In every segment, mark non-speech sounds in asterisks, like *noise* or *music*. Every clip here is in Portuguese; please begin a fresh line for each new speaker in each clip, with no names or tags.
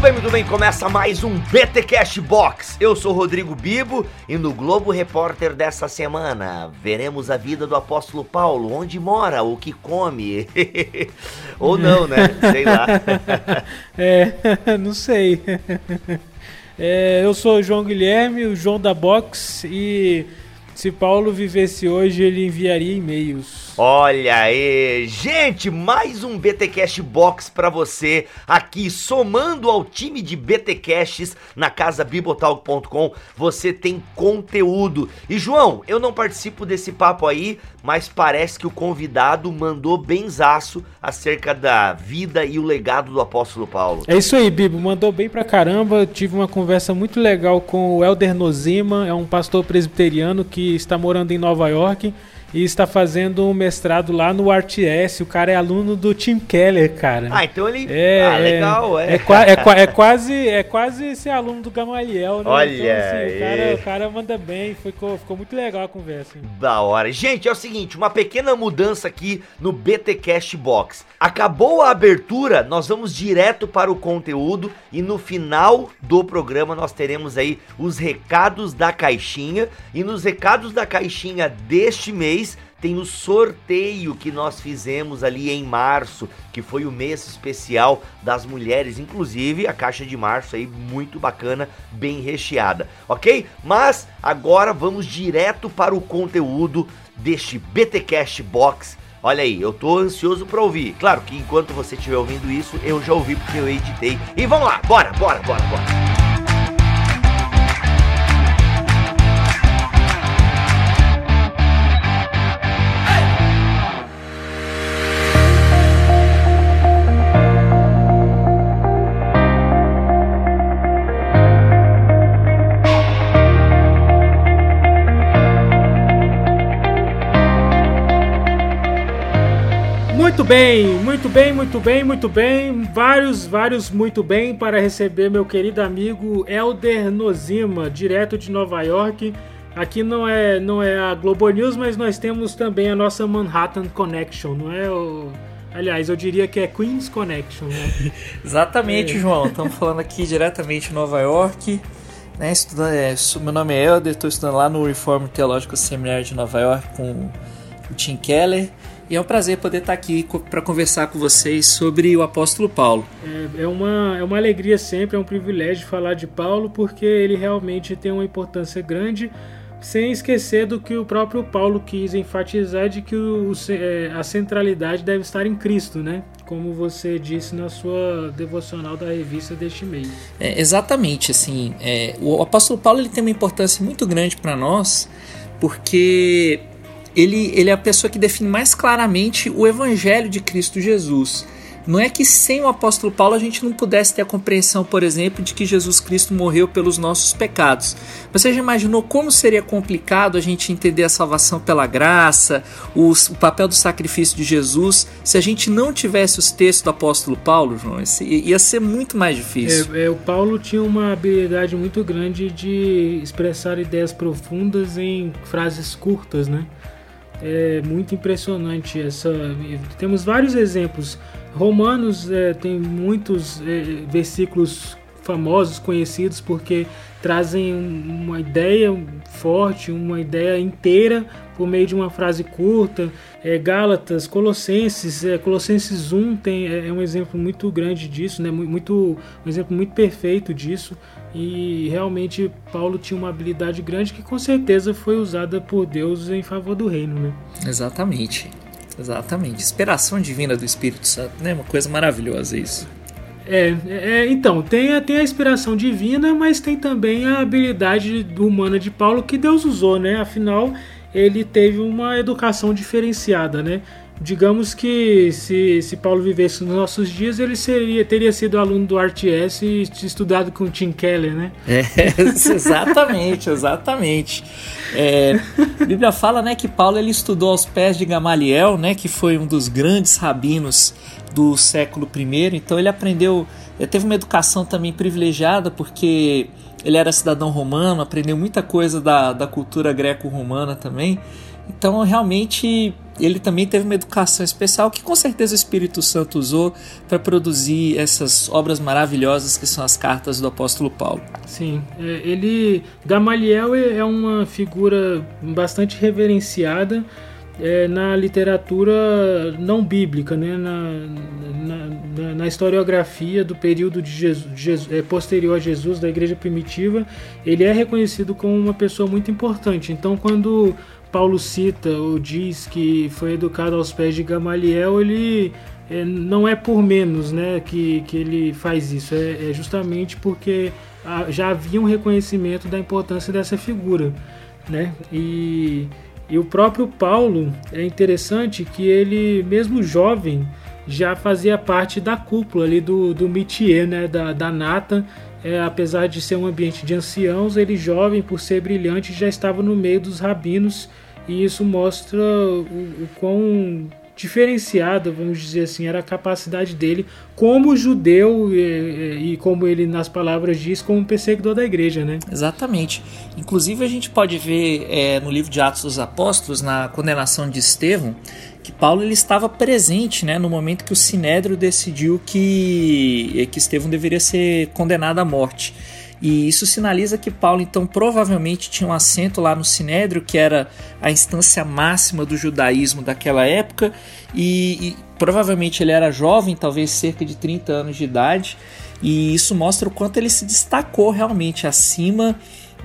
Muito bem, muito bem, começa mais um BT Cash Box. Eu sou Rodrigo Bibo e no Globo Repórter dessa semana veremos a vida do apóstolo Paulo, onde mora, o que come. *laughs* Ou não, né? Sei lá. *laughs*
é, *laughs* não sei. É, eu sou o João Guilherme, o João da Box e se Paulo vivesse hoje, ele enviaria e-mails.
Olha aí, gente, mais um BTcast Box para você aqui somando ao time de BTcasts na casa bibotalk.com. Você tem conteúdo. E João, eu não participo desse papo aí, mas parece que o convidado mandou benzaço acerca da vida e o legado do apóstolo Paulo.
É isso aí, Bibo, mandou bem pra caramba. Tive uma conversa muito legal com o Elder Nozima, é um pastor presbiteriano que está morando em Nova York e está fazendo um mestrado lá no RTS. O cara é aluno do Tim Keller, cara.
Ah, então ele. É, ah, legal,
é. É, é, é, quase, é quase ser aluno do Gamaliel, né?
Olha. Então, assim,
o, cara, o cara manda bem, ficou, ficou muito legal a conversa. Hein?
Da hora. Gente, é o seguinte: uma pequena mudança aqui no BTCast Box. Acabou a abertura, nós vamos direto para o conteúdo e no final do programa nós teremos aí os recados da caixinha. E nos recados da caixinha deste mês tem o sorteio que nós fizemos ali em março, que foi o mês especial das mulheres, inclusive a caixa de março aí muito bacana, bem recheada, ok? Mas agora vamos direto para o conteúdo deste BTcast Box. Olha aí, eu tô ansioso para ouvir. Claro que enquanto você estiver ouvindo isso, eu já ouvi porque eu editei. E vamos lá, bora, bora, bora, bora.
Bem, muito bem, muito bem, muito bem. Vários, vários muito bem para receber meu querido amigo Elder Nozima, direto de Nova York. Aqui não é, não é a Globo News, mas nós temos também a nossa Manhattan Connection, não é? O... Aliás, eu diria que é Queens Connection, né? *laughs*
Exatamente, é. João. Estamos falando aqui diretamente de Nova York. Né, estudando, é, meu nome é Elder, estou estudando lá no Reform Theological Seminary de Nova York com o Tim Keller. E é um prazer poder estar aqui para conversar com vocês sobre o apóstolo Paulo.
É, é, uma, é uma alegria sempre, é um privilégio falar de Paulo, porque ele realmente tem uma importância grande, sem esquecer do que o próprio Paulo quis enfatizar de que o, é, a centralidade deve estar em Cristo, né? Como você disse na sua devocional da revista deste mês.
É, exatamente, assim, é, o apóstolo Paulo ele tem uma importância muito grande para nós, porque ele, ele é a pessoa que define mais claramente o evangelho de Cristo Jesus. Não é que sem o apóstolo Paulo a gente não pudesse ter a compreensão, por exemplo, de que Jesus Cristo morreu pelos nossos pecados. Você já imaginou como seria complicado a gente entender a salvação pela graça, o, o papel do sacrifício de Jesus, se a gente não tivesse os textos do apóstolo Paulo, João? Ia ser muito mais difícil.
É, é, o Paulo tinha uma habilidade muito grande de expressar ideias profundas em frases curtas, né? É muito impressionante essa. Temos vários exemplos. Romanos é, tem muitos é, versículos famosos, conhecidos, porque trazem uma ideia forte, uma ideia inteira por meio de uma frase curta. É, Gálatas, Colossenses, é, Colossenses 1 tem, é, é um exemplo muito grande disso, né? muito, um exemplo muito perfeito disso. E realmente Paulo tinha uma habilidade grande que com certeza foi usada por Deus em favor do reino, né?
Exatamente. Exatamente. Inspiração divina do Espírito Santo, né? Uma coisa maravilhosa isso.
É, é, então, tem a, tem a inspiração divina, mas tem também a habilidade humana de Paulo que Deus usou, né? Afinal, ele teve uma educação diferenciada, né? Digamos que se, se Paulo vivesse nos nossos dias, ele seria, teria sido aluno do RTS e estudado com Tim Keller, né?
É, *laughs* exatamente, exatamente. É, a Bíblia fala né, que Paulo ele estudou aos pés de Gamaliel, né, que foi um dos grandes rabinos do século I, então ele aprendeu, ele teve uma educação também privilegiada, porque ele era cidadão romano, aprendeu muita coisa da, da cultura greco-romana também, Então, realmente, ele também teve uma educação especial que com certeza o Espírito Santo usou para produzir essas obras maravilhosas que são as cartas do apóstolo Paulo.
Sim, é, ele Gamaliel é, é uma figura bastante reverenciada é, na literatura não bíblica, né? na, na, na historiografia do período de Jesus, Jesus é, posterior a Jesus, da igreja primitiva, ele é reconhecido como uma pessoa muito importante. Então, quando Paulo cita ou diz que foi educado aos pés de Gamaliel, ele é, não é por menos né, que, que ele faz isso, é, é justamente porque já havia um reconhecimento da importância dessa figura. Né? E e o próprio Paulo é interessante que ele, mesmo jovem, já fazia parte da cúpula ali do, do métier, né, da, da nata. É, apesar de ser um ambiente de anciãos, ele jovem, por ser brilhante, já estava no meio dos rabinos. E isso mostra o, o quão diferenciada, vamos dizer assim, era a capacidade dele como judeu e, e, como ele nas palavras diz, como perseguidor da igreja, né?
Exatamente. Inclusive a gente pode ver é, no livro de Atos dos Apóstolos, na condenação de Estevão, que Paulo ele estava presente, né, no momento que o Sinédrio decidiu que que Estevão deveria ser condenado à morte. E isso sinaliza que Paulo, então, provavelmente tinha um assento lá no Sinédrio, que era a instância máxima do judaísmo daquela época, e, e provavelmente ele era jovem, talvez cerca de 30 anos de idade, e isso mostra o quanto ele se destacou realmente acima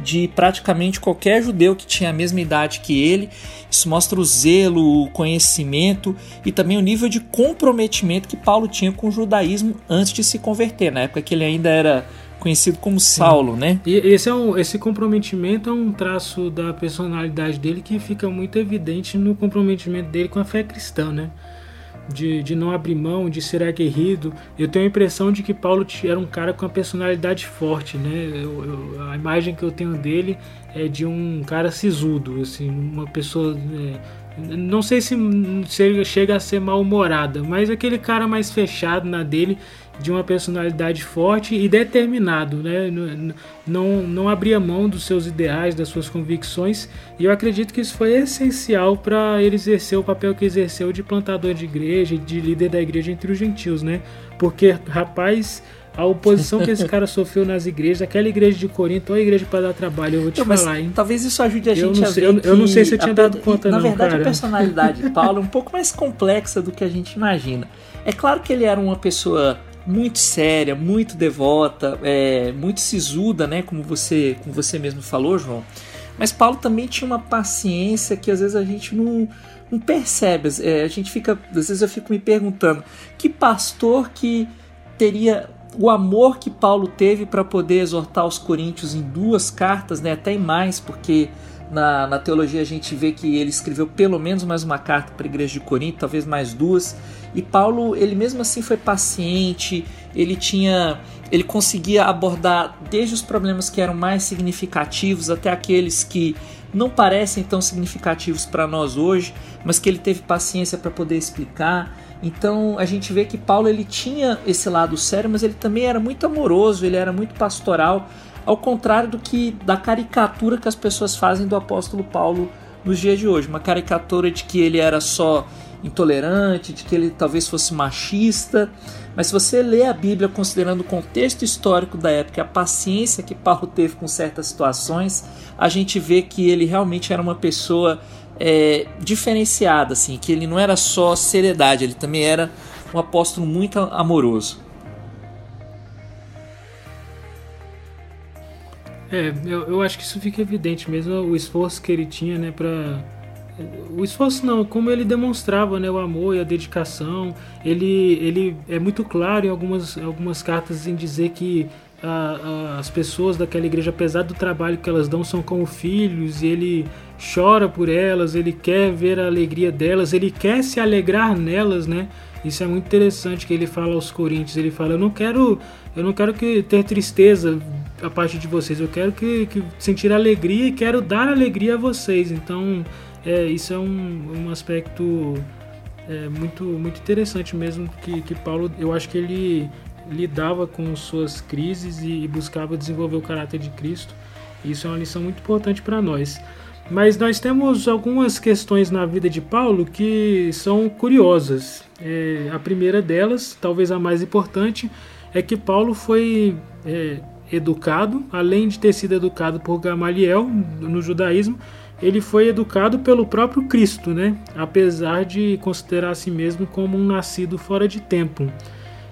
de praticamente qualquer judeu que tinha a mesma idade que ele. Isso mostra o zelo, o conhecimento e também o nível de comprometimento que Paulo tinha com o judaísmo antes de se converter, na época que ele ainda era conhecido como Saulo, né?
E esse, é um, esse comprometimento é um traço da personalidade dele que fica muito evidente no comprometimento dele com a fé cristã, né? De, de não abrir mão, de ser aguerrido. Eu tenho a impressão de que Paulo era um cara com uma personalidade forte, né? Eu, eu, a imagem que eu tenho dele é de um cara sisudo, assim, uma pessoa. É, não sei se chega a ser mal-humorada, mas aquele cara mais fechado na dele de uma personalidade forte e determinado, né? não, não abria mão dos seus ideais, das suas convicções, e eu acredito que isso foi essencial para ele exercer o papel que exerceu de plantador de igreja, de líder da igreja entre os gentios, né? Porque, rapaz, a oposição que esse *laughs* cara sofreu nas igrejas, aquela igreja de Corinto, a igreja para dar trabalho, eu vou te não, falar, hein?
Talvez isso ajude a gente
eu
a
ver. Eu, eu não sei se eu tinha
a,
dado conta,
na
não.
Na verdade,
cara.
a personalidade de Paulo é um pouco mais complexa do que a gente imagina. É claro que ele era uma pessoa muito séria, muito devota, é, muito sisuda, né? Como você, como você mesmo falou, João. Mas Paulo também tinha uma paciência que às vezes a gente não, não percebe. É, a gente fica, às vezes eu fico me perguntando que pastor que teria o amor que Paulo teve para poder exortar os coríntios em duas cartas, né? Até em mais, porque na, na teologia a gente vê que ele escreveu pelo menos mais uma carta para a igreja de Corinto, talvez mais duas. E Paulo, ele mesmo assim foi paciente, ele tinha, ele conseguia abordar desde os problemas que eram mais significativos até aqueles que não parecem tão significativos para nós hoje, mas que ele teve paciência para poder explicar. Então a gente vê que Paulo ele tinha esse lado sério, mas ele também era muito amoroso, ele era muito pastoral, ao contrário do que da caricatura que as pessoas fazem do apóstolo Paulo nos dias de hoje, uma caricatura de que ele era só intolerante, de que ele talvez fosse machista. Mas se você lê a Bíblia considerando o contexto histórico da época, a paciência que Paulo teve com certas situações, a gente vê que ele realmente era uma pessoa é, diferenciada, assim, que ele não era só seriedade, ele também era um apóstolo muito amoroso.
É, eu, eu acho que isso fica evidente mesmo, o esforço que ele tinha, né, para o esforço não, como ele demonstrava né, o amor e a dedicação. Ele, ele é muito claro em algumas, algumas cartas em dizer que a, a, as pessoas daquela igreja, apesar do trabalho que elas dão, são como filhos, e ele chora por elas, ele quer ver a alegria delas, ele quer se alegrar nelas, né? Isso é muito interessante que ele fala aos coríntios, ele fala, eu não quero, eu não quero que ter tristeza a parte de vocês, eu quero que, que sentir alegria e quero dar alegria a vocês. Então, é, isso é um, um aspecto é, muito, muito interessante mesmo que, que Paulo, eu acho que ele lidava com suas crises e buscava desenvolver o caráter de Cristo. Isso é uma lição muito importante para nós. Mas nós temos algumas questões na vida de Paulo que são curiosas. É, a primeira delas, talvez a mais importante, é que Paulo foi é, educado, além de ter sido educado por Gamaliel no judaísmo, ele foi educado pelo próprio Cristo, né? apesar de considerar a si mesmo como um nascido fora de tempo.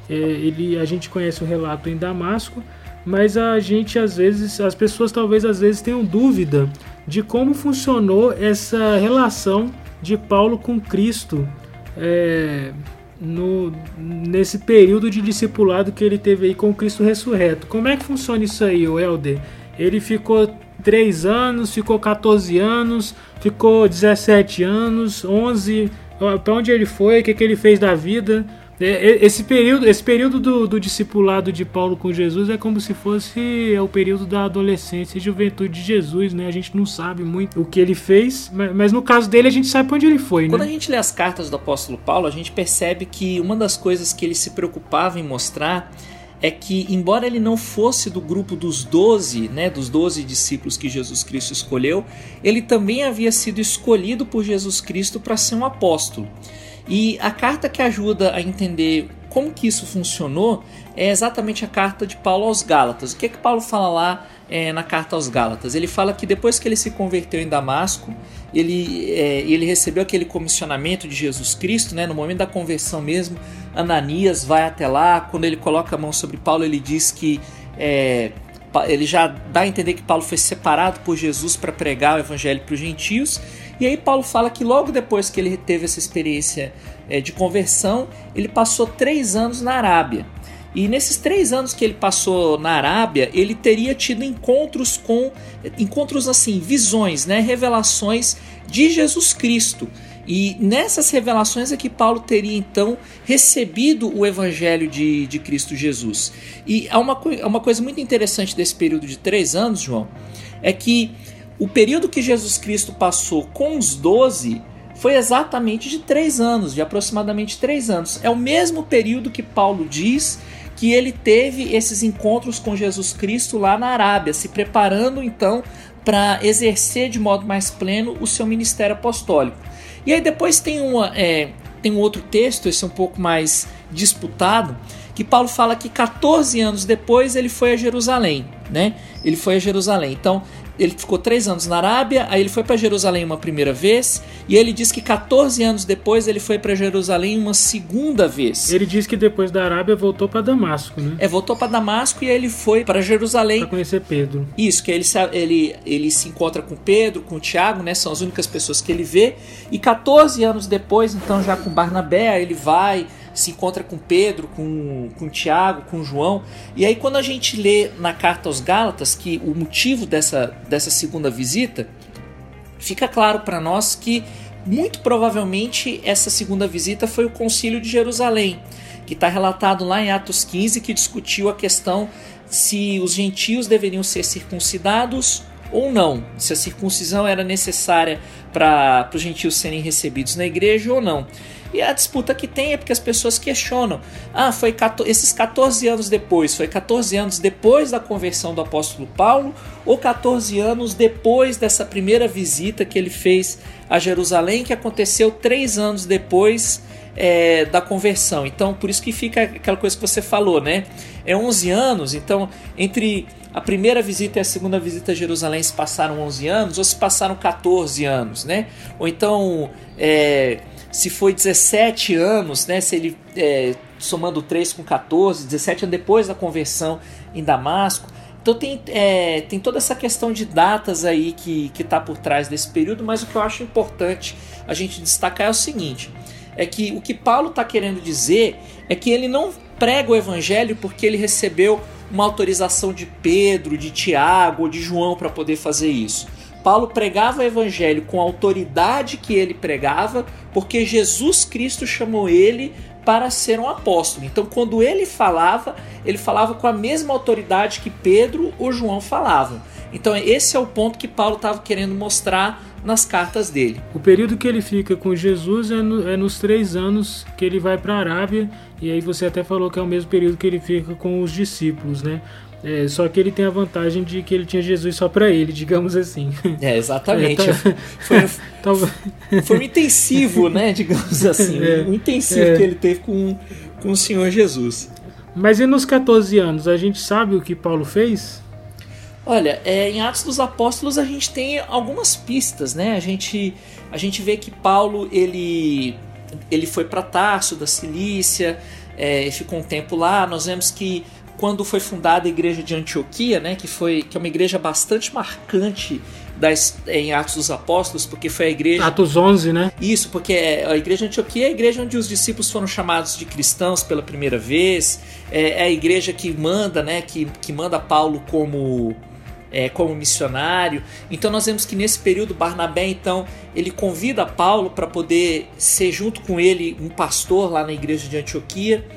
É, ele, a gente conhece o relato em Damasco, mas a gente às vezes, as pessoas talvez às vezes tenham dúvida de como funcionou essa relação de Paulo com Cristo é, no, nesse período de discipulado que ele teve aí com Cristo ressurreto. Como é que funciona isso aí, o Helder? Ele ficou 3 anos, ficou 14 anos, ficou 17 anos, 11. Para onde ele foi? O que, que ele fez da vida? É, é, esse período, esse período do, do, discipulado de Paulo com Jesus é como se fosse é o período da adolescência e juventude de Jesus, né? A gente não sabe muito o que ele fez, mas, no caso dele a gente sabe para onde ele foi,
Quando
né?
a gente lê as cartas do apóstolo Paulo, a gente percebe que uma das coisas que ele se preocupava em mostrar é que, embora ele não fosse do grupo dos doze, né, dos doze discípulos que Jesus Cristo escolheu, ele também havia sido escolhido por Jesus Cristo para ser um apóstolo. E a carta que ajuda a entender como que isso funcionou é exatamente a carta de Paulo aos Gálatas. O que é que Paulo fala lá é, na carta aos Gálatas? Ele fala que depois que ele se converteu em Damasco, ele, é, ele recebeu aquele comissionamento de Jesus Cristo, né, no momento da conversão mesmo. Ananias vai até lá, quando ele coloca a mão sobre Paulo, ele diz que é, ele já dá a entender que Paulo foi separado por Jesus para pregar o evangelho para os gentios. E aí Paulo fala que logo depois que ele teve essa experiência é, de conversão, ele passou três anos na Arábia. E nesses três anos que ele passou na Arábia, ele teria tido encontros com encontros assim, visões, né, revelações de Jesus Cristo. E nessas revelações é que Paulo teria então recebido o evangelho de, de Cristo Jesus. E há uma, uma coisa muito interessante desse período de três anos, João, é que o período que Jesus Cristo passou com os doze foi exatamente de três anos, de aproximadamente três anos. É o mesmo período que Paulo diz que ele teve esses encontros com Jesus Cristo lá na Arábia, se preparando então para exercer de modo mais pleno o seu ministério apostólico. E aí depois tem, uma, é, tem um outro texto, esse é um pouco mais disputado, que Paulo fala que 14 anos depois ele foi a Jerusalém, né? Ele foi a Jerusalém. Então, ele ficou três anos na Arábia, aí ele foi para Jerusalém uma primeira vez, e ele diz que 14 anos depois ele foi para Jerusalém uma segunda vez.
Ele diz que depois da Arábia voltou para Damasco, né?
É, voltou para Damasco e aí ele foi para Jerusalém.
Para conhecer Pedro.
Isso, que ele se, ele, ele se encontra com Pedro, com Tiago, né? São as únicas pessoas que ele vê. E 14 anos depois, então já com Barnabé, ele vai se encontra com Pedro, com, com Tiago, com João. E aí, quando a gente lê na carta aos Gálatas que o motivo dessa, dessa segunda visita, fica claro para nós que muito provavelmente essa segunda visita foi o Concílio de Jerusalém, que está relatado lá em Atos 15, que discutiu a questão se os gentios deveriam ser circuncidados ou não, se a circuncisão era necessária para os gentios serem recebidos na igreja ou não. E a disputa que tem é porque as pessoas questionam: ah, foi 14, esses 14 anos depois, foi 14 anos depois da conversão do apóstolo Paulo ou 14 anos depois dessa primeira visita que ele fez a Jerusalém, que aconteceu três anos depois é, da conversão. Então, por isso que fica aquela coisa que você falou, né? É 11 anos, então entre a primeira visita e a segunda visita a Jerusalém se passaram 11 anos ou se passaram 14 anos, né? Ou então, é, se foi 17 anos, né? Se ele é, somando 3 com 14, 17 anos depois da conversão em Damasco. Então tem, é, tem toda essa questão de datas aí que está por trás desse período, mas o que eu acho importante a gente destacar é o seguinte: é que o que Paulo está querendo dizer é que ele não prega o evangelho porque ele recebeu uma autorização de Pedro, de Tiago ou de João para poder fazer isso. Paulo pregava o evangelho com a autoridade que ele pregava, porque Jesus Cristo chamou ele para ser um apóstolo. Então, quando ele falava, ele falava com a mesma autoridade que Pedro ou João falavam. Então, esse é o ponto que Paulo estava querendo mostrar nas cartas dele.
O período que ele fica com Jesus é, no, é nos três anos que ele vai para a Arábia, e aí você até falou que é o mesmo período que ele fica com os discípulos, né? É, só que ele tem a vantagem de que ele tinha Jesus só para ele, digamos assim.
É, exatamente. É, tá... *laughs* foi, *laughs* tá... foi um intensivo, né? Digamos *laughs* assim. É, um intensivo é. que ele teve com, com o Senhor Jesus.
Mas e nos 14 anos, a gente sabe o que Paulo fez?
Olha, é, em Atos dos Apóstolos a gente tem algumas pistas, né? A gente, a gente vê que Paulo ele, ele foi para Tarso da Cilícia, é, ficou um tempo lá. Nós vemos que quando foi fundada a igreja de Antioquia, né, que foi que é uma igreja bastante marcante das, em Atos dos Apóstolos, porque foi a igreja.
Atos 11, né?
Isso, porque a igreja de Antioquia é a igreja onde os discípulos foram chamados de cristãos pela primeira vez, é, é a igreja que manda, né, que, que manda Paulo como é, como missionário. Então nós vemos que nesse período Barnabé então ele convida Paulo para poder ser junto com ele um pastor lá na igreja de Antioquia.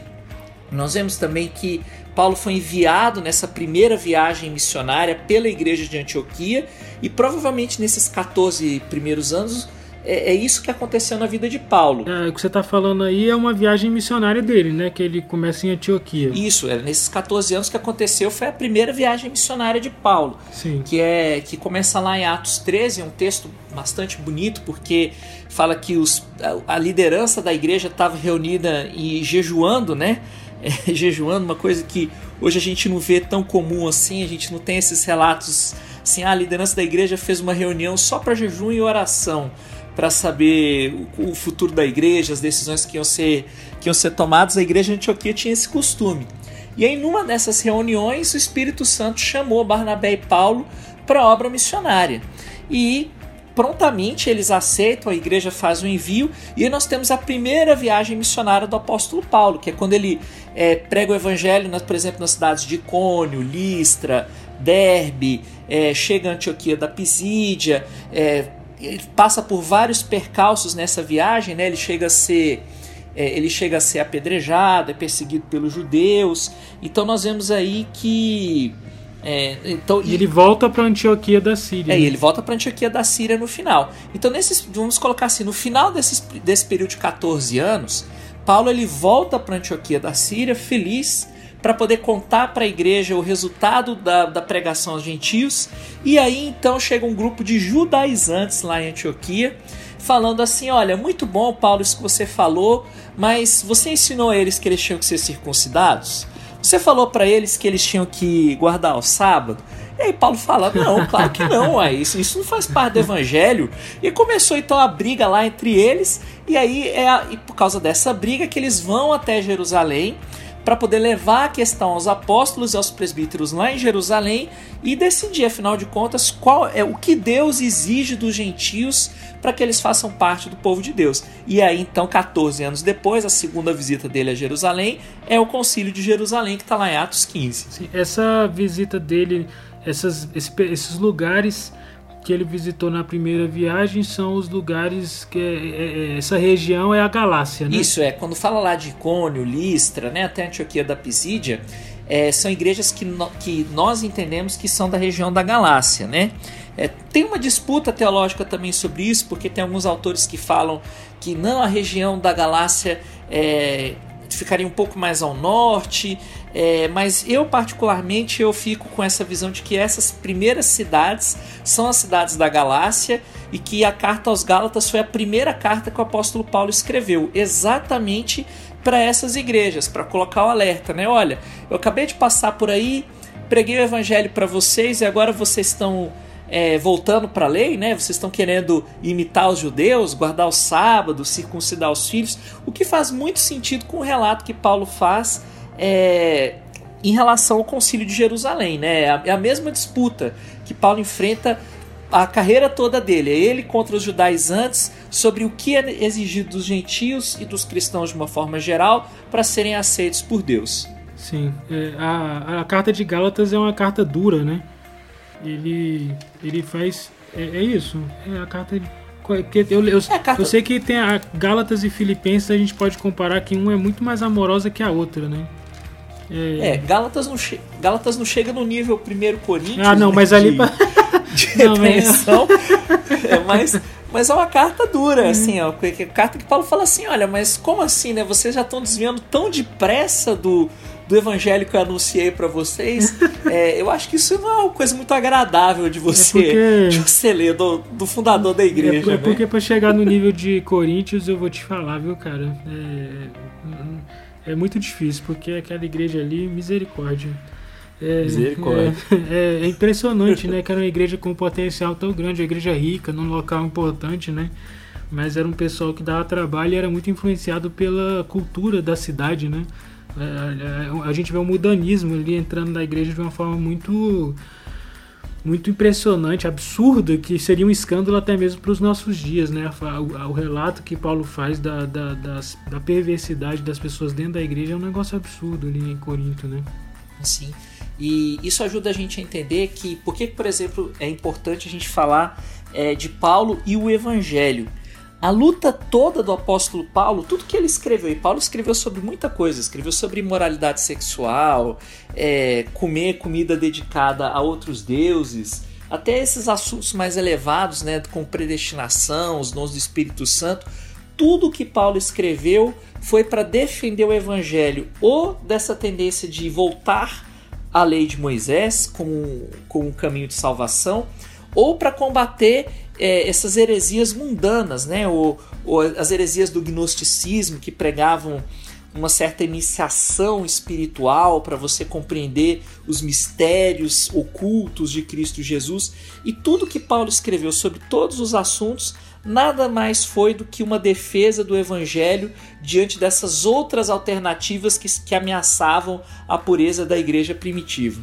Nós vemos também que Paulo foi enviado nessa primeira viagem missionária pela igreja de Antioquia e provavelmente nesses 14 primeiros anos é, é, isso que aconteceu na vida de Paulo.
É, o que você está falando aí é uma viagem missionária dele, né? Que ele começa em Antioquia.
Isso, é, nesses 14 anos que aconteceu foi a primeira viagem missionária de Paulo.
Sim.
Que, é, que começa lá em Atos 13, é um texto bastante bonito, porque fala que os, a, a liderança da igreja estava reunida e jejuando, né? É, *laughs* jejuando, uma coisa que hoje a gente não vê tão comum assim, a gente não tem esses relatos assim, ah, a liderança da igreja fez uma reunião só para jejum e oração para saber o, o, futuro da igreja, as decisões que iam ser, que iam ser tomadas, a igreja de Antioquia tinha esse costume. E aí, numa dessas reuniões, o Espírito Santo chamou Barnabé e Paulo para a obra missionária. E prontamente eles aceitam, a igreja faz o envio, e nós temos a primeira viagem missionária do apóstolo Paulo, que é quando ele é, prega o evangelho, por exemplo, nas cidades de Cônio, Listra, Derbe, é, chega a Antioquia da Pisídia, é, ele passa por vários percalços nessa viagem, né? Ele chega a ser é, ele chega a ser apedrejado, é perseguido pelos judeus. Então nós vemos aí que é, então,
e ele volta para Antioquia da Síria.
É, e ele volta para Antioquia da Síria no final. Então, nesses, vamos colocar assim, no final desses, desse período de 14 anos, Paulo ele volta para Antioquia da Síria feliz para poder contar para a igreja o resultado da, da pregação aos gentios. E aí então chega um grupo de judaizantes lá em Antioquia, falando assim: Olha, muito bom, Paulo, isso que você falou, mas você ensinou a eles que eles tinham que ser circuncidados? Você falou para eles que eles tinham que guardar o sábado? E aí Paulo fala: Não, claro que não, isso, isso não faz parte do evangelho. E começou então a briga lá entre eles, e aí é a, e por causa dessa briga que eles vão até Jerusalém para poder levar a questão aos apóstolos e aos presbíteros lá em Jerusalém e decidir, afinal de contas, qual é o que Deus exige dos gentios para que eles façam parte do povo de Deus. E aí, então, 14 anos depois, a segunda visita dele a Jerusalém é o Concílio de Jerusalém, que está lá em Atos 15.
Sim, essa visita dele, essas, esses lugares que ele visitou na primeira viagem são os lugares que é, é, é, essa região é a Galácia, né?
Isso é, quando fala lá de Icônio, Listra, né, até Antioquia da Pisídia, é, são igrejas que, no, que nós entendemos que são da região da Galácia, né? É, tem uma disputa teológica também sobre isso, porque tem alguns autores que falam que não a região da Galácia é, ficaria um pouco mais ao norte, é, mas eu particularmente eu fico com essa visão de que essas primeiras cidades são as cidades da Galácia e que a carta aos Gálatas foi a primeira carta que o apóstolo Paulo escreveu, exatamente para essas igrejas, para colocar o alerta, né? Olha, eu acabei de passar por aí, preguei o evangelho para vocês e agora vocês estão é, voltando para a lei, né? Vocês estão querendo imitar os judeus, guardar o sábado, circuncidar os filhos, o que faz muito sentido com o relato que Paulo faz é, em relação ao Concílio de Jerusalém, né? É a, é mesma disputa que Paulo enfrenta a carreira toda dele, é ele contra os judaizantes sobre o que é exigido dos gentios e dos cristãos de uma forma geral para serem aceitos por Deus.
Sim, é, a, a carta de Gálatas é uma carta dura, né? Ele ele faz é, é isso é a carta que eu, eu, é carta... eu sei que tem a Gálatas e Filipenses a gente pode comparar que um é muito mais amorosa que a outra né
é, é Gálatas não che... Gálatas não chega no nível primeiro Coríntios
ah não
né,
mas ali
de, *laughs* não, repreensão é mas mas é uma carta dura, uhum. assim, ó. Carta que Paulo fala assim: olha, mas como assim, né? Vocês já estão desviando tão depressa do, do evangelho que eu anunciei para vocês, *laughs* é, eu acho que isso não é uma coisa muito agradável de você, é porque... de você ler do, do fundador da igreja.
É,
é
porque né? para chegar no nível de Coríntios, eu vou te falar, viu, cara? É, é muito difícil, porque aquela igreja ali, misericórdia.
É, Misericórdia.
É, é, impressionante, né? Que era uma igreja com um potencial tão grande, uma igreja rica, num local importante, né? Mas era um pessoal que dava trabalho e era muito influenciado pela cultura da cidade, né? É, é, a gente vê o mudanismo ali entrando na igreja de uma forma muito muito impressionante, absurda, que seria um escândalo até mesmo para os nossos dias, né? O, o, relato que Paulo faz da, da, da perversidade das pessoas dentro da igreja é um negócio absurdo ali em Corinto, né?
Sim. E isso ajuda a gente a entender que por que, por exemplo, é importante a gente falar é, de Paulo e o Evangelho. A luta toda do apóstolo Paulo, tudo que ele escreveu, e Paulo escreveu sobre muita coisa, escreveu sobre imoralidade sexual, é, comer comida dedicada a outros deuses, até esses assuntos mais elevados, né, com predestinação, os dons do Espírito Santo, tudo que Paulo escreveu foi para defender o evangelho ou dessa tendência de voltar a lei de Moisés como, como um caminho de salvação, ou para combater é, essas heresias mundanas, né? ou, ou as heresias do gnosticismo que pregavam uma certa iniciação espiritual para você compreender os mistérios ocultos de Cristo Jesus. E tudo que Paulo escreveu sobre todos os assuntos nada mais foi do que uma defesa do evangelho diante dessas outras alternativas que, que ameaçavam a pureza da igreja primitiva.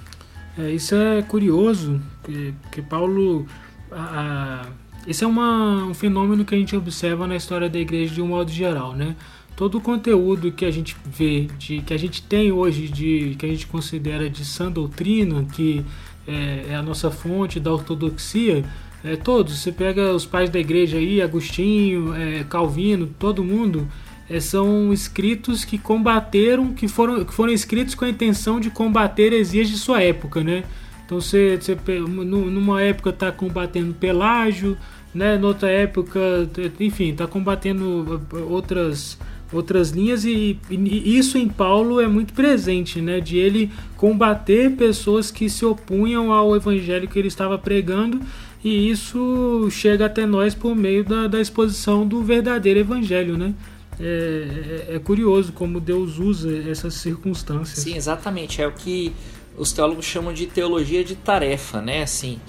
É, isso é curioso, porque Paulo. A, esse é uma, um fenômeno que a gente observa na história da igreja de um modo geral, né? Todo o conteúdo que a gente vê, de, que a gente tem hoje, de que a gente considera de sã doutrina, que é, é a nossa fonte da ortodoxia, é, todos, você pega os pais da igreja aí, Agostinho, é, Calvino, todo mundo, é, são escritos que combateram, que foram, que foram escritos com a intenção de combater heresias de sua época, né? Então você, você numa época está combatendo Pelágio, né? Noutra época, enfim, está combatendo outras outras linhas e, e, isso em Paulo é muito presente, né? De ele combater pessoas que se opunham ao evangelho que ele estava pregando e isso chega até nós por meio da, da exposição do verdadeiro evangelho, né? É, é, é, curioso como Deus usa essas circunstâncias.
Sim, exatamente. É o que os teólogos chamam de teologia de tarefa, né? Assim,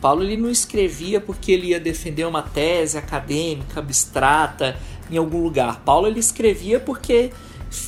Paulo ele não escrevia porque ele ia defender uma tese acadêmica abstrata em algum lugar. Paulo ele escrevia porque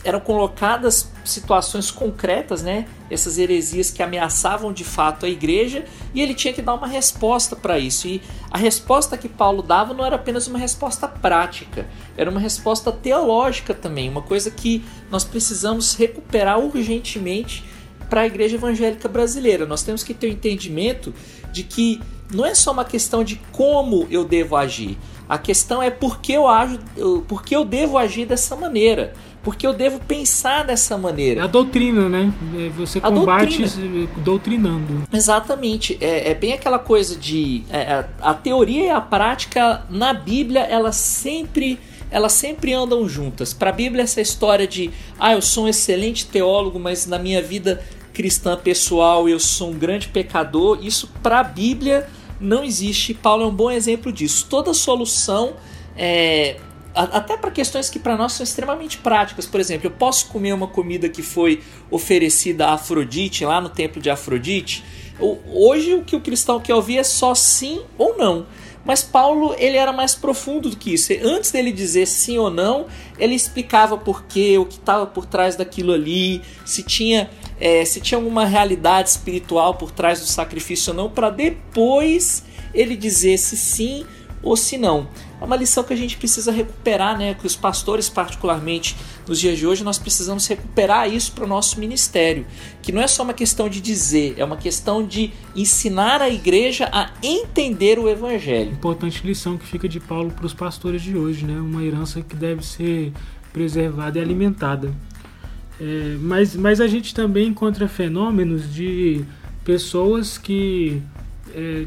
eram colocadas situações concretas, né? Essas heresias que ameaçavam de fato a igreja, e ele tinha que dar uma resposta para isso. E a resposta que Paulo dava não era apenas uma resposta prática, era uma resposta teológica também, uma coisa que nós precisamos recuperar urgentemente para a igreja evangélica brasileira. Nós temos que ter o um entendimento de que não é só uma questão de como eu devo agir. A questão é por que eu ajo, por que eu devo agir dessa maneira porque eu devo pensar dessa maneira.
É a doutrina, né? É, você a combate doutrina. doutrinando.
Exatamente. É, é, bem aquela coisa de é, a, a, teoria e a prática na Bíblia elas sempre elas sempre andam juntas. Para a Bíblia essa história de ah eu sou um excelente teólogo, mas na minha vida cristã pessoal eu sou um grande pecador. Isso para a Bíblia não existe. Paulo é um bom exemplo disso. Toda solução é, até para questões que para nós são extremamente práticas. Por exemplo, eu posso comer uma comida que foi oferecida a Afrodite lá no templo de Afrodite. Hoje o que o cristão quer ouvir é só sim ou não. Mas Paulo ele era mais profundo do que isso. Antes dele dizer sim ou não, ele explicava por quê, o que estava por trás daquilo ali, se tinha é, se tinha alguma realidade espiritual por trás do sacrifício ou não, para depois ele dizer se sim ou se não. É uma lição que a gente precisa recuperar, né? Que os pastores, particularmente nos dias de hoje, nós precisamos recuperar isso para o nosso ministério. Que não é só uma questão de dizer, é uma questão de ensinar a igreja a entender o evangelho.
Importante lição que fica de Paulo para os pastores de hoje, né? Uma herança que deve ser preservada e alimentada. É, mas, mas a gente também encontra fenômenos de pessoas que é,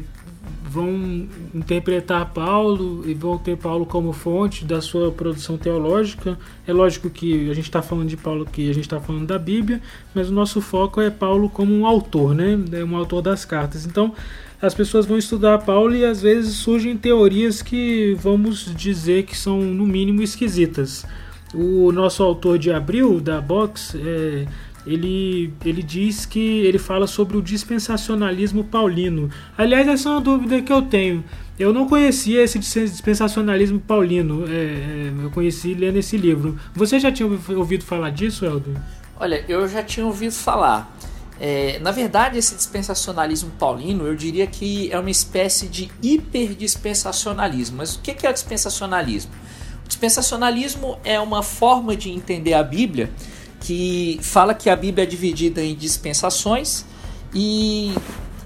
vão interpretar Paulo e vão ter Paulo como fonte da sua produção teológica. É lógico que a gente está falando de Paulo aqui, a gente está falando da Bíblia, mas o nosso foco é Paulo como um autor, né? É um autor das cartas. Então, as pessoas vão estudar Paulo e às vezes surgem teorias que vamos dizer que são no mínimo esquisitas. O nosso autor de abril da Box é, ele, ele diz que ele fala sobre o dispensacionalismo paulino. Aliás, essa é uma dúvida que eu tenho. Eu não conhecia esse dispensacionalismo paulino. É, é, eu conheci lendo esse livro. Você já tinha ouvido falar disso, Eldo?
Olha, eu já tinha ouvido falar. É, na verdade, esse dispensacionalismo paulino, eu diria que é uma espécie de hiperdispensacionalismo. Mas o que é o dispensacionalismo? Dispensacionalismo é uma forma de entender a Bíblia que fala que a Bíblia é dividida em dispensações e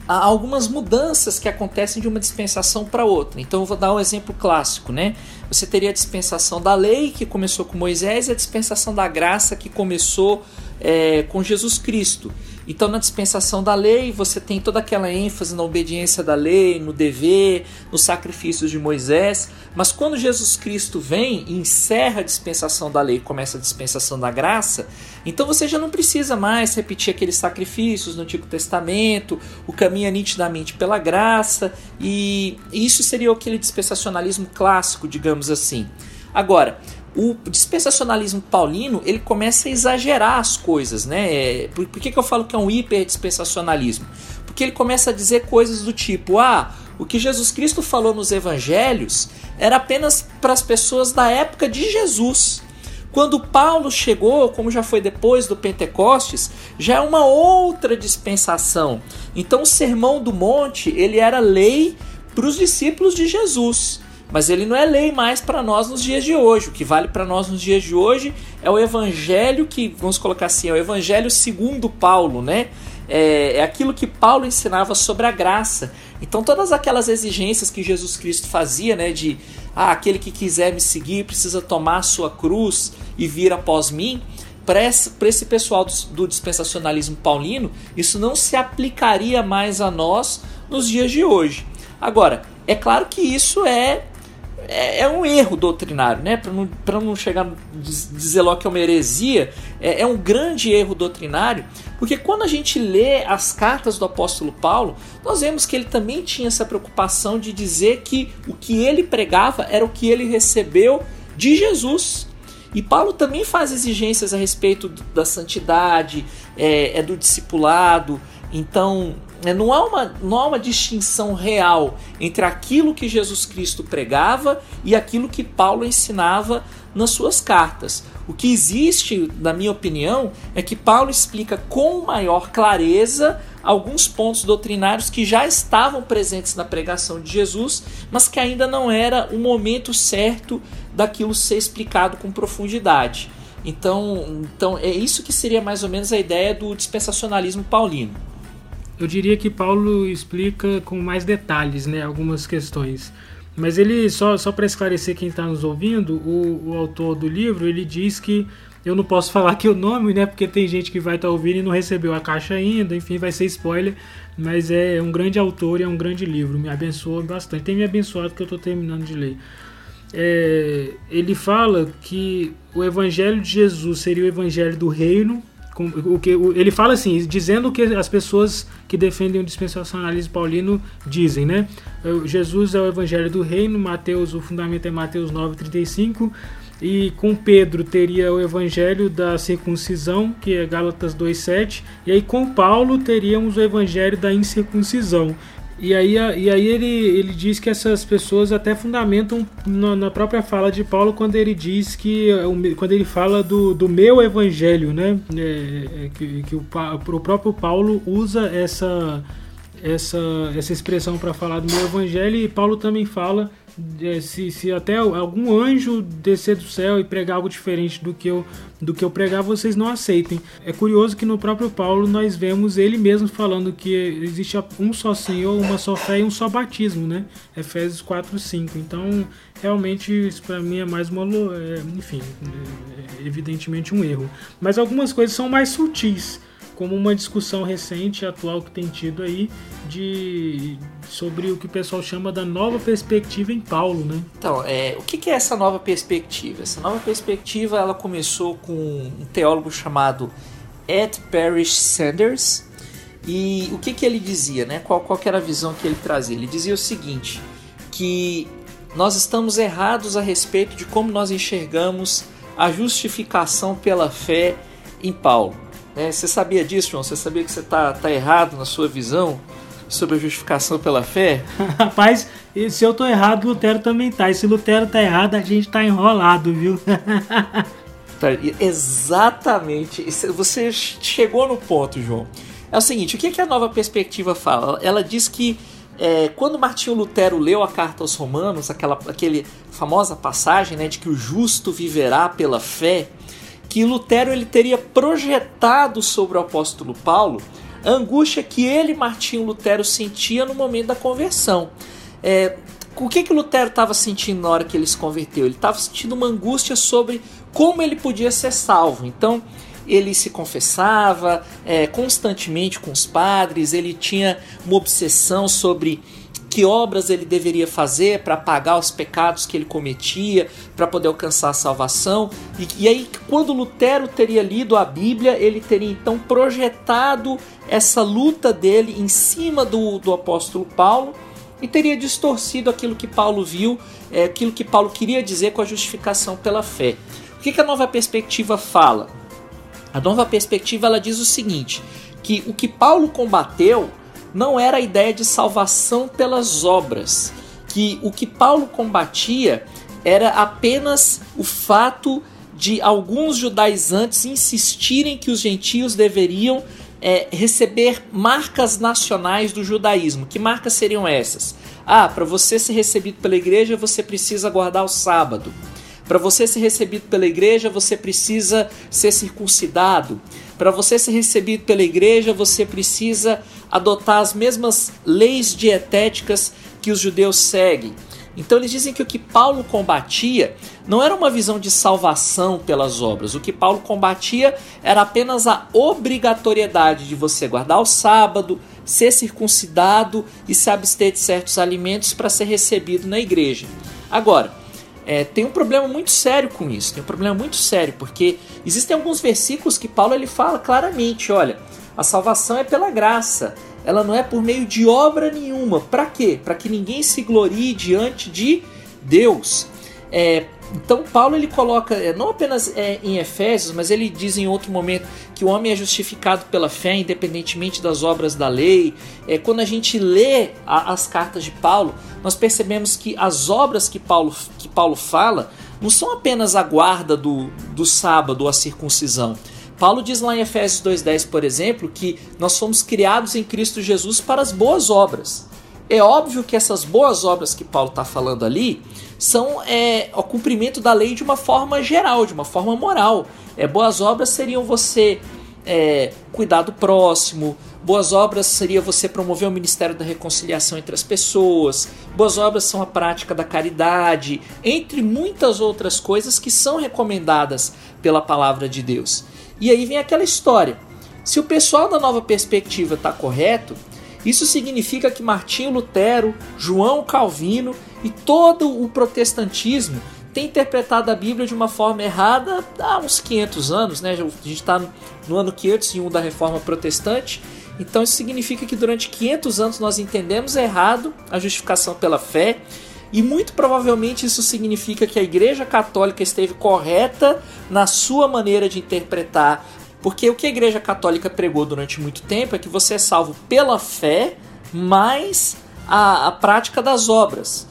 há algumas mudanças que acontecem de uma dispensação para outra. Então eu vou dar um exemplo clássico, né? Você teria a dispensação da lei que começou com Moisés e a dispensação da graça que começou é, com Jesus Cristo. Então, na dispensação da lei, você tem toda aquela ênfase na obediência da lei, no dever, nos sacrifícios de Moisés. Mas quando Jesus Cristo vem e encerra a dispensação da lei, começa a dispensação da graça, então você já não precisa mais repetir aqueles sacrifícios no Antigo Testamento, o caminho é nitidamente pela graça, e isso seria aquele dispensacionalismo clássico, digamos assim. Agora, o dispensacionalismo paulino ele começa a exagerar as coisas, né? É, por, por que, que eu falo que é um hiperdispensacionalismo? Porque ele começa a dizer coisas do tipo: ah, o que Jesus Cristo falou nos evangelhos era apenas para as pessoas da época de Jesus. Quando Paulo chegou, como já foi depois do Pentecostes, já é uma outra dispensação. Então o Sermão do Monte, ele era lei para os discípulos de Jesus. Mas ele não é lei mais para nós nos dias de hoje. O que vale para nós nos dias de hoje é o evangelho que, vamos colocar assim, é o evangelho segundo Paulo, né? É, é aquilo que Paulo ensinava sobre a graça. Então todas aquelas exigências que Jesus Cristo fazia, né, de ah, aquele que quiser me seguir precisa tomar a sua cruz e vir após mim, para esse, pessoal do dispensacionalismo paulino, isso não se aplicaria mais a nós nos dias de hoje. Agora, é claro que isso é é, é, um erro doutrinário, né? Para não, não chegar a dizer logo que é uma heresia, é, é, um grande erro doutrinário, porque quando a gente lê as cartas do apóstolo Paulo, nós vemos que ele também tinha essa preocupação de dizer que o que ele pregava era o que ele recebeu de Jesus. E Paulo também faz exigências a respeito da santidade, é, é do discipulado. Então, não há, uma, não há uma distinção real entre aquilo que Jesus Cristo pregava e aquilo que Paulo ensinava nas suas cartas. O que existe, na minha opinião, é que Paulo explica com maior clareza alguns pontos doutrinários que já estavam presentes na pregação de Jesus, mas que ainda não era o momento certo daquilo ser explicado com profundidade. Então, então é isso que seria mais ou menos a ideia do dispensacionalismo paulino
eu diria que Paulo explica com mais detalhes né, algumas questões. Mas ele, só, só para esclarecer quem está nos ouvindo, o, o, autor do livro, ele diz que eu não posso *laughs* falar aqui o nome, né? Porque tem gente que vai estar tá ouvindo e não recebeu a caixa ainda, enfim, vai ser spoiler. Mas é um grande autor e é um grande livro, me abençoa bastante. Tem me abençoado que eu estou terminando de ler. É, ele fala que o evangelho de Jesus seria o evangelho do reino, o que ele fala assim, dizendo o que as pessoas que defendem o dispensacionalismo paulino dizem, né? Jesus é o evangelho do reino, Mateus, o fundamento é Mateus 9:35, e com Pedro teria o evangelho da circuncisão, que é Gálatas 2:7, e aí com Paulo teríamos o evangelho da incircuncisão, e aí, e aí ele, ele diz que essas pessoas até fundamentam na, na, própria fala de Paulo quando ele diz que quando ele fala do, do meu evangelho, né? É, é, que, que o, o próprio Paulo usa essa, essa, essa expressão para falar do meu evangelho e Paulo também fala é, se, se até algum anjo descer do céu e pregar algo diferente do que eu do que eu pregar, vocês não aceitem. É curioso que no próprio Paulo nós vemos ele mesmo falando que existe um só Senhor, uma só fé e um só batismo, né? Efésios 4, 5. Então, realmente, isso para mim é mais uma. É, enfim, é, evidentemente um erro. Mas algumas coisas são mais sutis. Como uma discussão recente, atual que tem tido aí, de sobre o que o pessoal chama da nova perspectiva em Paulo, né?
Então, é, o que é essa nova perspectiva? Essa nova perspectiva ela começou com um teólogo chamado Ed Parrish Sanders. E o que, que ele dizia, né? Qual, qual era a visão que ele trazia? Ele dizia o seguinte, que nós estamos errados a respeito de como nós enxergamos a justificação pela fé em Paulo. Né? Você sabia disso, João? Você sabia que você está tá errado na sua visão sobre a justificação pela fé? *laughs*
Rapaz, se eu tô errado, Lutero também tá. E se Lutero tá errado, a gente tá enrolado, viu? *laughs*
Tá, exatamente. Você chegou no ponto, João. É o seguinte, o que, que a nova perspectiva fala? Ela diz que é, quando Martinho Lutero leu a carta aos Romanos, aquela aquele famosa passagem né, de que o justo viverá pela fé, que Lutero ele teria projetado sobre o apóstolo Paulo a angústia que ele, Martinho Lutero, sentia no momento da conversão. É, o que, que Lutero estava sentindo na hora que ele se converteu? Ele estava sentindo uma angústia sobre como ele podia ser salvo. Então, ele se confessava é, constantemente com os padres, ele tinha uma obsessão sobre que obras ele deveria fazer para pagar os pecados que ele cometia, para poder alcançar a salvação. E, e, aí, quando Lutero teria lido a Bíblia, ele teria então projetado essa luta dele em cima do, do apóstolo Paulo e teria distorcido aquilo que Paulo viu, é, aquilo que Paulo queria dizer com a justificação pela fé. O que, que a nova perspectiva fala? A nova perspectiva ela diz o seguinte: que o que Paulo combateu não era a ideia de salvação pelas obras, que o que Paulo combatia era apenas o fato de alguns judaizantes insistirem que os gentios deveriam é, receber marcas nacionais do judaísmo. Que marcas seriam essas? Ah, para você ser recebido pela igreja, você precisa guardar o sábado. Para você ser recebido pela igreja, você precisa ser circuncidado. Para você ser recebido pela igreja, você precisa adotar as mesmas leis dietéticas que os judeus seguem. Então eles dizem que o que Paulo combatia não era uma visão de salvação pelas obras. O que Paulo combatia era apenas a obrigatoriedade de você guardar o sábado, ser circuncidado e se abster de certos alimentos para ser recebido na igreja. Agora, é, tem um problema muito sério com isso. Tem um problema muito sério, porque existem alguns versículos que Paulo ele fala claramente: olha, a salvação é pela graça, ela não é por meio de obra nenhuma. Para quê? Para que ninguém se glorie diante de Deus. É, então Paulo ele coloca, é, não apenas é, em Efésios, mas ele diz em outro momento que o homem é justificado pela fé, independentemente das obras da lei. É, quando a gente lê a, as cartas de Paulo, nós percebemos que as obras que Paulo, que Paulo fala não são apenas a guarda do, do sábado, a circuncisão. Paulo diz lá em Efésios 2,10, por exemplo, que nós fomos criados em Cristo Jesus para as boas obras. É óbvio que essas boas obras que Paulo está falando ali são é, o cumprimento da lei de uma forma geral, de uma forma moral. É, boas obras seriam você é, cuidar do próximo, boas obras seria você promover o ministério da reconciliação entre as pessoas, boas obras são a prática da caridade, entre muitas outras coisas que são recomendadas pela palavra de Deus. E aí vem aquela história. Se o pessoal da nova perspectiva está correto, isso significa que Martinho Lutero, João Calvino e todo o protestantismo tem interpretado a Bíblia de uma forma errada há uns 500 anos, né? A gente está no ano 501 da Reforma Protestante, então isso significa que durante 500 anos nós entendemos errado a justificação pela fé e muito provavelmente isso significa que a Igreja Católica esteve correta na sua maneira de interpretar porque o que a Igreja Católica pregou durante muito tempo é que você é salvo pela fé, mais a, a prática das obras.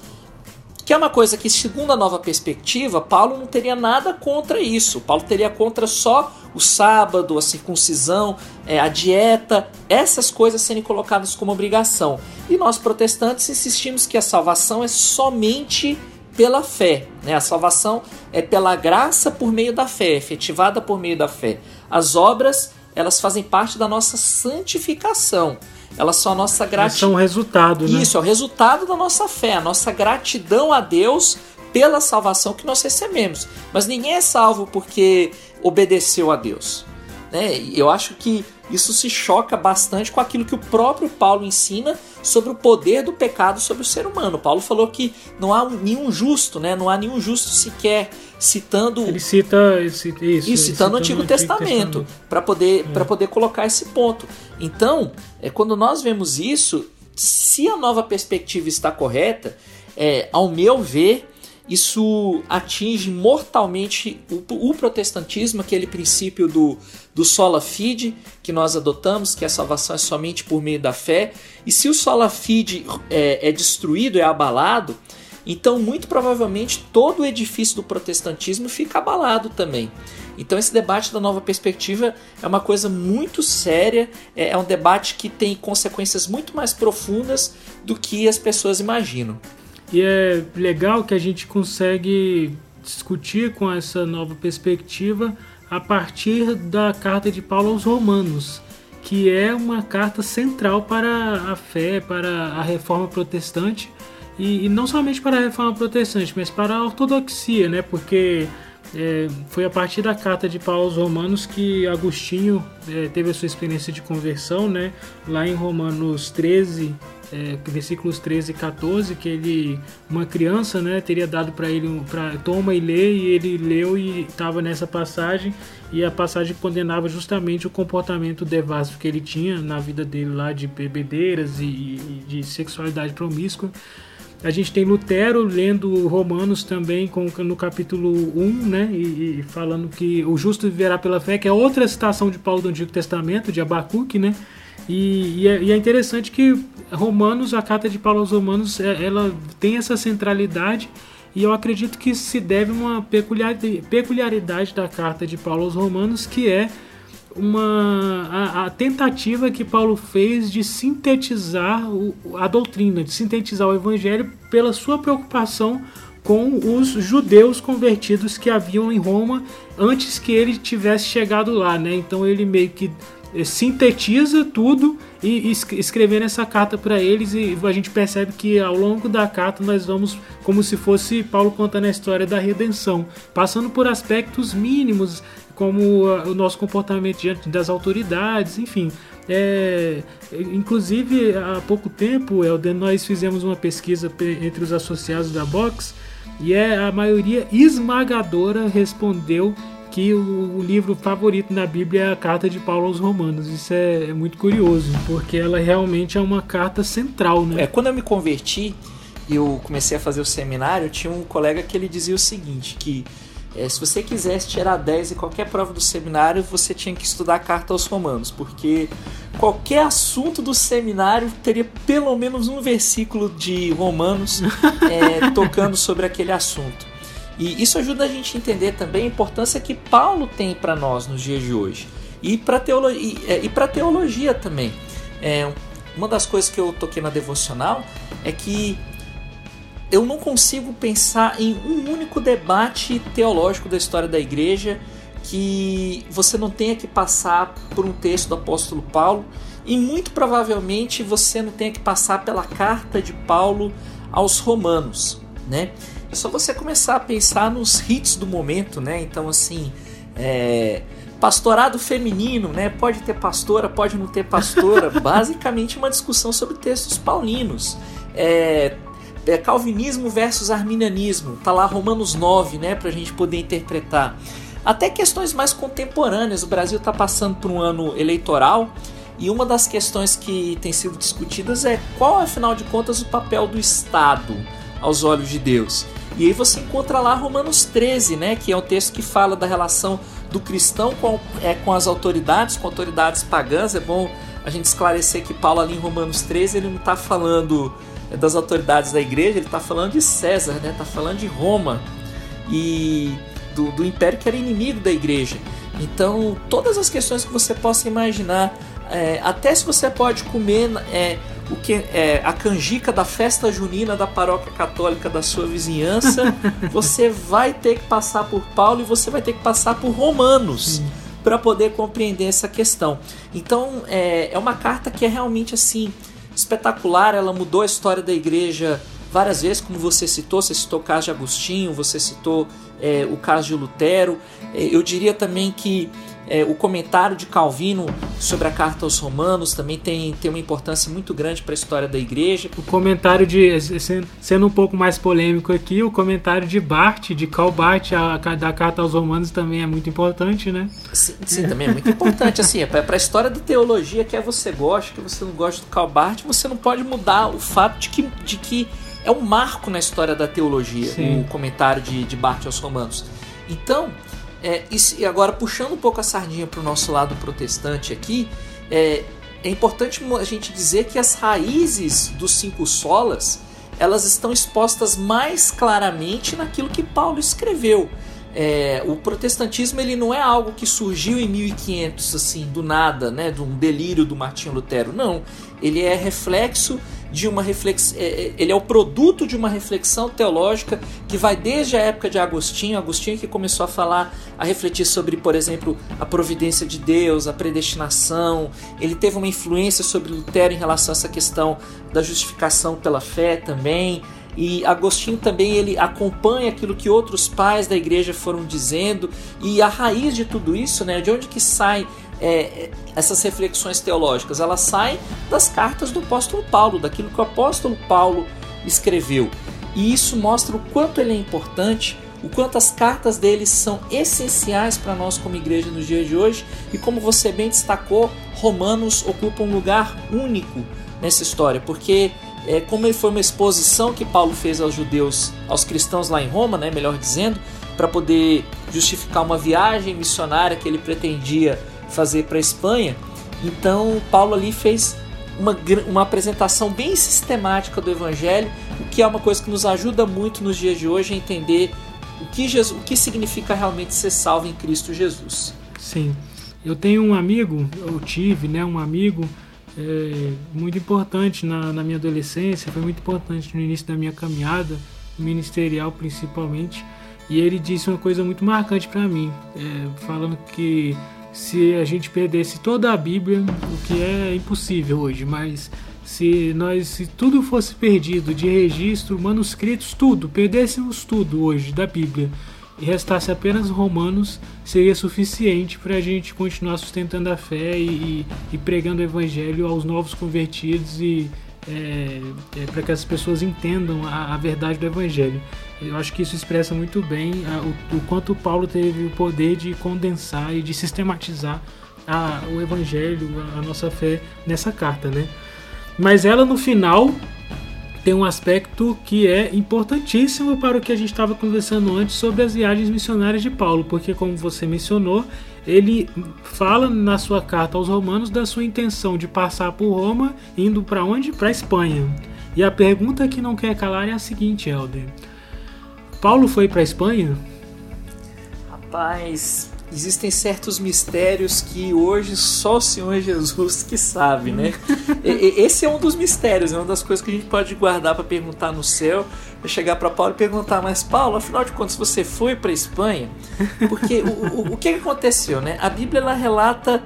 Que é uma coisa que, segundo a nova perspectiva, Paulo não teria nada contra isso. Paulo teria contra só o sábado, a circuncisão, é, a dieta, essas coisas serem colocadas como obrigação. E nós protestantes insistimos que a salvação é somente pela fé. Né? A salvação é pela graça por meio da fé, efetivada por meio da fé. As obras, elas fazem parte da nossa santificação. Elas são a nossa gratidão.
São resultado,
né? Isso, é o resultado da nossa fé, a nossa gratidão a Deus pela salvação que nós recebemos. Mas ninguém é salvo porque obedeceu a Deus. Né? Eu acho que isso se choca bastante com aquilo que o próprio Paulo ensina sobre o poder do pecado sobre o ser humano. Paulo falou que não há nenhum justo, né? Não há nenhum justo sequer citando
ele cita isso, isso
citando o Antigo, Antigo Testamento, Testamento. para poder é. para poder colocar esse ponto. Então, é quando nós vemos isso, se a nova perspectiva está correta, é, ao meu ver, isso atinge mortalmente o, o, protestantismo, aquele princípio do, do sola fide que nós adotamos, que a salvação é somente por meio da fé. E se o sola fide é, é destruído, é abalado, então muito provavelmente todo o edifício do protestantismo fica abalado também. Então esse debate da nova perspectiva é uma coisa muito séria, é, é um debate que tem consequências muito mais profundas do que as pessoas imaginam.
E é legal que a gente consegue discutir com essa nova perspectiva a partir da carta de Paulo aos Romanos, que é uma carta central para a fé, para a reforma protestante, e, e não somente para a reforma protestante, mas para a ortodoxia, né? Porque é, foi a partir da carta de Paulo aos Romanos que Agostinho é, teve a sua experiência de conversão, né? Lá em Romanos 13, é, versículos 13 e 14, que ele, uma criança, né, teria dado para ele, para toma e lê, e ele leu e estava nessa passagem, e a passagem condenava justamente o comportamento devasso que ele tinha na vida dele lá de bebedeiras e, e de sexualidade promíscua. A gente tem Lutero lendo Romanos também com, no capítulo 1, né? E, e, falando que o justo viverá pela fé, que é outra citação de Paulo do Antigo Testamento, de Abacuque, né? E, e, é, e, é, interessante que Romanos, a carta de Paulo aos Romanos, é, ela tem essa centralidade e eu acredito que se deve uma peculiaridade da carta de Paulo aos Romanos, que é uma a, a tentativa que Paulo fez de sintetizar o, a doutrina, de sintetizar o evangelho pela sua preocupação com os judeus convertidos que haviam em Roma antes que ele tivesse chegado lá, né? Então ele meio que sintetiza tudo e, escrevendo essa carta para eles e a gente percebe que ao longo da carta nós vamos como se fosse Paulo contando a história da redenção, passando por aspectos mínimos como ah, o nosso comportamento diante das autoridades, enfim. É, inclusive há pouco tempo, Elden, nós fizemos uma pesquisa entre os associados da Box e é a maioria esmagadora respondeu que o, o, livro favorito na Bíblia é a carta de Paulo aos Romanos. Isso é, é, muito curioso, porque ela realmente é uma carta central, né?
É, quando eu me converti, eu comecei a fazer o seminário, tinha um colega que ele dizia o seguinte, que é, se você quisesse tirar 10 em qualquer prova do seminário, você tinha que estudar a carta aos romanos, porque qualquer assunto do seminário teria pelo menos um versículo de Romanos *laughs* é, tocando sobre aquele assunto. E isso ajuda a gente a entender também a importância que Paulo tem para nós nos dias de hoje. E para teolo e, é, e teologia também. É, uma das coisas que eu toquei na devocional é que eu não consigo pensar em um único debate teológico da história da igreja que você não tenha que passar por um texto do apóstolo Paulo e muito provavelmente você não tenha que passar pela carta de Paulo aos romanos, né? É só você começar a pensar nos hits do momento, né? Então, assim, é, pastorado feminino, né? Pode ter pastora, pode não ter pastora. *laughs* Basicamente, uma discussão sobre textos paulinos. É, é, calvinismo versus arminianismo, tá lá Romanos 9, né? Pra gente poder interpretar. Até questões mais contemporâneas. O Brasil está passando por um ano eleitoral. E uma das questões que tem sido discutidas é qual, afinal de contas, o papel do Estado aos olhos de Deus. E aí você encontra lá Romanos 13, né, que é o texto que fala da relação do cristão com, é, com as autoridades, com autoridades pagãs. É bom a gente esclarecer que Paulo ali em Romanos 13 ele não está falando é, das autoridades da igreja, ele está falando de César, né, está falando de Roma e do, do império que era inimigo da igreja. Então, todas as questões que você possa imaginar, é, até se você pode comer é, o que é a canjica da festa junina da paróquia católica da sua vizinhança, *laughs* você vai ter que passar por Paulo e você vai ter que passar por Romanos para poder compreender essa questão. Então é, é uma carta que é realmente assim espetacular. Ela mudou a história da igreja várias vezes, como você citou. Você citou o caso de Agostinho, você citou é, o caso de Lutero. É, eu diria também que É, o comentário de Calvino sobre a carta aos Romanos também tem, tem uma importância muito grande para a história da igreja.
O comentário de, sendo um pouco mais polêmico aqui, o comentário de Bart, de Karl Barth, a, da carta aos Romanos também é muito importante, né?
Sim, sim também é muito importante. assim, é para a história da teologia, quer você goste, que você não gosta do Karl Barth, você não pode mudar o fato de que, de que é um marco na história da teologia, sim. o comentário de, de Barth aos Romanos. Então, é, e agora, puxando um pouco a sardinha para o nosso lado protestante aqui, é, é importante a gente dizer que as raízes dos cinco solas elas estão expostas mais claramente naquilo que Paulo escreveu. É, o protestantismo ele não é algo que surgiu em 1500 assim do nada, né, de um delírio do Martinho Lutero. Não, ele é reflexo de uma reflex... É, é, ele é o produto de uma reflexão teológica que vai desde a época de Agostinho, Agostinho que começou a falar, a refletir sobre, por exemplo, a providência de Deus, a predestinação. Ele teve uma influência sobre Lutero em relação a essa questão da justificação pela fé também. E Agostinho também ele acompanha aquilo que outros pais da igreja foram dizendo e a raiz de tudo isso, né, de onde que sai é, essas reflexões teológicas? Elas saem das cartas do apóstolo Paulo, daquilo que o apóstolo Paulo escreveu. E isso mostra o quanto ele é importante, o quanto as cartas dele são essenciais para nós como igreja nos dias de hoje. E como você bem destacou, Romanos ocupa um lugar único nessa história, porque é, como ele foi uma exposição que Paulo fez aos judeus, aos cristãos lá em Roma, né, melhor dizendo, para poder justificar uma viagem missionária que ele pretendia fazer para a Espanha. Então, Paulo ali fez uma, uma apresentação bem sistemática do Evangelho, o que é uma coisa que nos ajuda muito nos dias de hoje a entender o que, Jesus, o que significa realmente ser salvo em Cristo Jesus.
Sim. Eu tenho um amigo, eu tive né, um amigo é, muito importante na, na minha adolescência, foi muito importante no início da minha caminhada, ministerial principalmente, e ele disse uma coisa muito marcante para mim, é, falando que se a gente perdesse toda a Bíblia, o que é impossível hoje, mas se nós se tudo fosse perdido de registro, manuscritos, tudo, perdêssemos tudo hoje da Bíblia e restasse apenas Romanos, seria suficiente para a gente continuar sustentando a fé e, e, pregando o Evangelho aos novos convertidos e é, é, para que as pessoas entendam a, a verdade do Evangelho. Eu acho que isso expressa muito bem a, o, o, quanto Paulo teve o poder de condensar e de sistematizar a, o Evangelho, a, a nossa fé nessa carta, né? Mas ela no final tem um aspecto que é importantíssimo para o que a gente estava conversando antes sobre as viagens missionárias de Paulo, porque como você mencionou, ele fala na sua carta aos Romanos da sua intenção de passar por Roma, indo para onde? Para Espanha. E a pergunta que não quer calar é a seguinte, Helder: Paulo foi para a Espanha?
Rapaz, existem certos mistérios que hoje só o Senhor Jesus que sabe, né? Esse é um dos mistérios, é uma das coisas que a gente pode guardar para perguntar no céu, é chegar para Paulo e perguntar, mas Paulo, afinal de contas, você foi para Espanha? Porque o, o, o que aconteceu, né? A Bíblia ela relata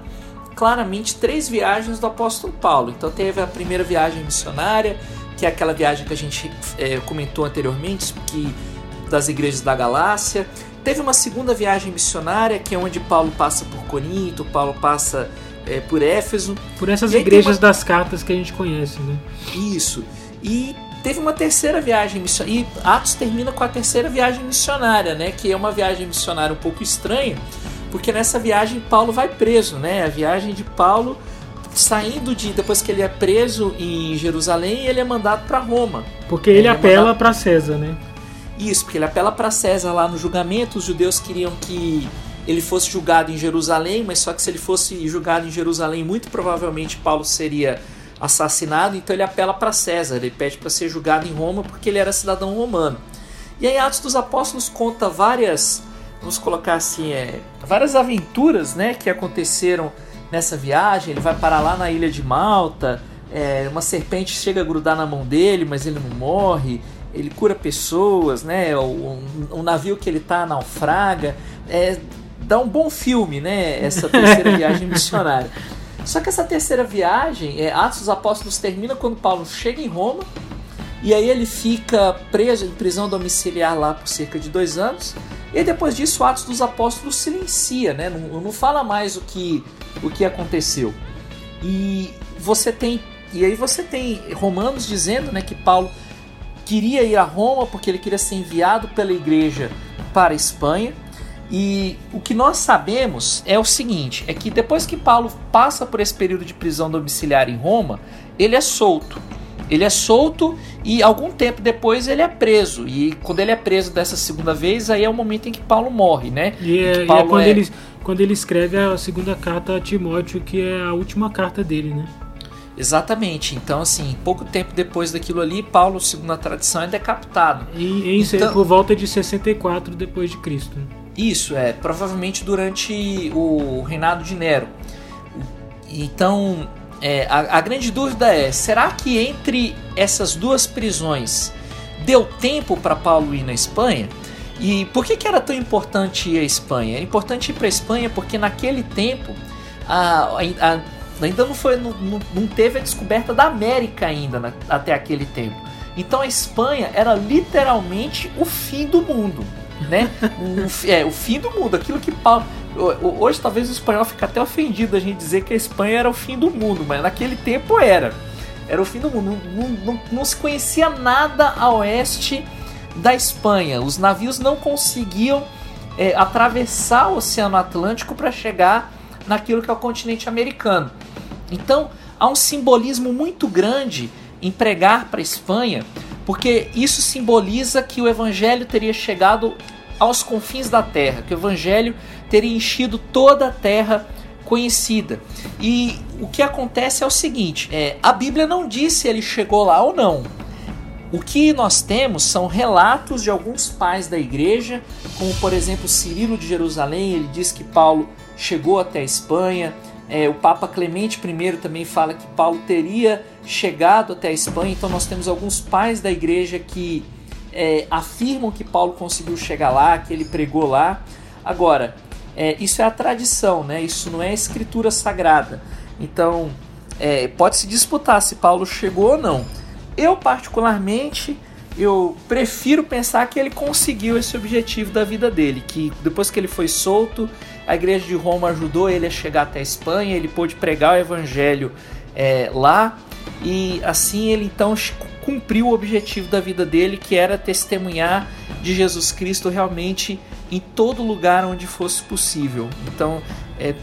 claramente três viagens do apóstolo Paulo. Então teve a primeira viagem missionária, que é aquela viagem que a gente é, comentou anteriormente, que das igrejas da Galácia. Teve uma segunda viagem missionária, que é onde Paulo passa por Corinto, Paulo passa é, por Éfeso.
Por essas igrejas uma... das cartas que a gente conhece, né?
Isso. E teve uma terceira viagem missionária. E Atos termina com a terceira viagem missionária, né? Que é uma viagem missionária um pouco estranha, porque nessa viagem Paulo vai preso, né? A viagem de Paulo saindo de depois que ele é preso em Jerusalém, ele é mandado para Roma.
Porque ele, ele é apela é para César, né?
Isso, porque ele apela para César lá no julgamento. Os judeus queriam que ele fosse julgado em Jerusalém, mas só que se ele fosse julgado em Jerusalém, muito provavelmente Paulo seria assassinado. Então ele apela para César, ele pede para ser julgado em Roma porque ele era cidadão romano. E aí Atos dos Apóstolos conta várias, vamos colocar assim, é, várias aventuras, né, que aconteceram nessa viagem. Ele vai parar lá na ilha de Malta. É, uma serpente chega a grudar na mão dele, mas ele não morre ele cura pessoas, né? O, o, navio que ele tá naufraga. É, dá um bom filme, né? Essa *laughs* terceira viagem missionária. Só que essa terceira viagem, é, Atos dos Apóstolos termina quando Paulo chega em Roma E aí ele fica preso em prisão domiciliar lá por cerca de dois anos. E depois disso, Atos dos Apóstolos silencia, né? Não, não fala mais o que, o que aconteceu. E você tem. E aí você tem Romanos dizendo né, que Paulo queria ir a Roma porque ele queria ser enviado pela igreja para a Espanha. E o que nós sabemos é o seguinte: é que depois que Paulo passa por esse período de prisão domiciliar em Roma, ele é solto. Ele é solto e algum tempo depois ele é preso. E quando ele é preso dessa segunda vez, aí é o momento em que Paulo morre, né?
E é,
Paulo
é quando, é... Ele, quando ele escreve a segunda carta a Timóteo, que é a última carta dele, né?
Exatamente. Então, assim, pouco tempo depois daquilo ali, Paulo, segundo a tradição, é decapitado.
E, e então... por volta de 64 depois de Cristo.
Isso, é. Provavelmente durante o reinado de Nero. Então, é, a, a grande dúvida é: será que entre essas duas prisões deu tempo para Paulo ir na Espanha? E por que, que era tão importante ir à Espanha? Era importante ir para a Espanha porque naquele tempo a, a, ainda não, foi, não, não teve a descoberta da América ainda na, até aquele tempo. Então a Espanha era literalmente o fim do mundo, né? o, é, o fim do mundo, aquilo que Paulo... Hoje talvez o espanhol fique até ofendido a gente dizer que a Espanha era o fim do mundo, mas naquele tempo era. Era o fim do mundo. Não, não, não se conhecia nada a oeste da Espanha. Os navios não conseguiam é, atravessar o Oceano Atlântico para chegar naquilo que é o continente americano. Então há um simbolismo muito grande em pregar para a Espanha, porque isso simboliza que o evangelho teria chegado aos confins da terra, que o evangelho teria enchido toda a terra conhecida. E o que acontece é o seguinte: é, a Bíblia não diz se ele chegou lá ou não. O que nós temos são relatos de alguns pais da igreja, como por exemplo Cirilo de Jerusalém, ele diz que Paulo chegou até a Espanha. É, o Papa Clemente I também fala que Paulo teria chegado até a Espanha. Então nós temos alguns pais da igreja que é, afirmam que Paulo conseguiu chegar lá, que ele pregou lá. Agora, é, isso é a tradição, né? Isso não é escritura sagrada. Então, é, pode se disputar se Paulo chegou ou não. Eu particularmente eu prefiro pensar que ele conseguiu esse objetivo da vida dele, que depois que ele foi solto, a igreja de Roma ajudou ele a chegar até a Espanha, ele pôde pregar o evangelho é, lá e assim ele então cumpriu o objetivo da vida dele, que era testemunhar de Jesus Cristo realmente em todo lugar onde fosse possível. Então, é,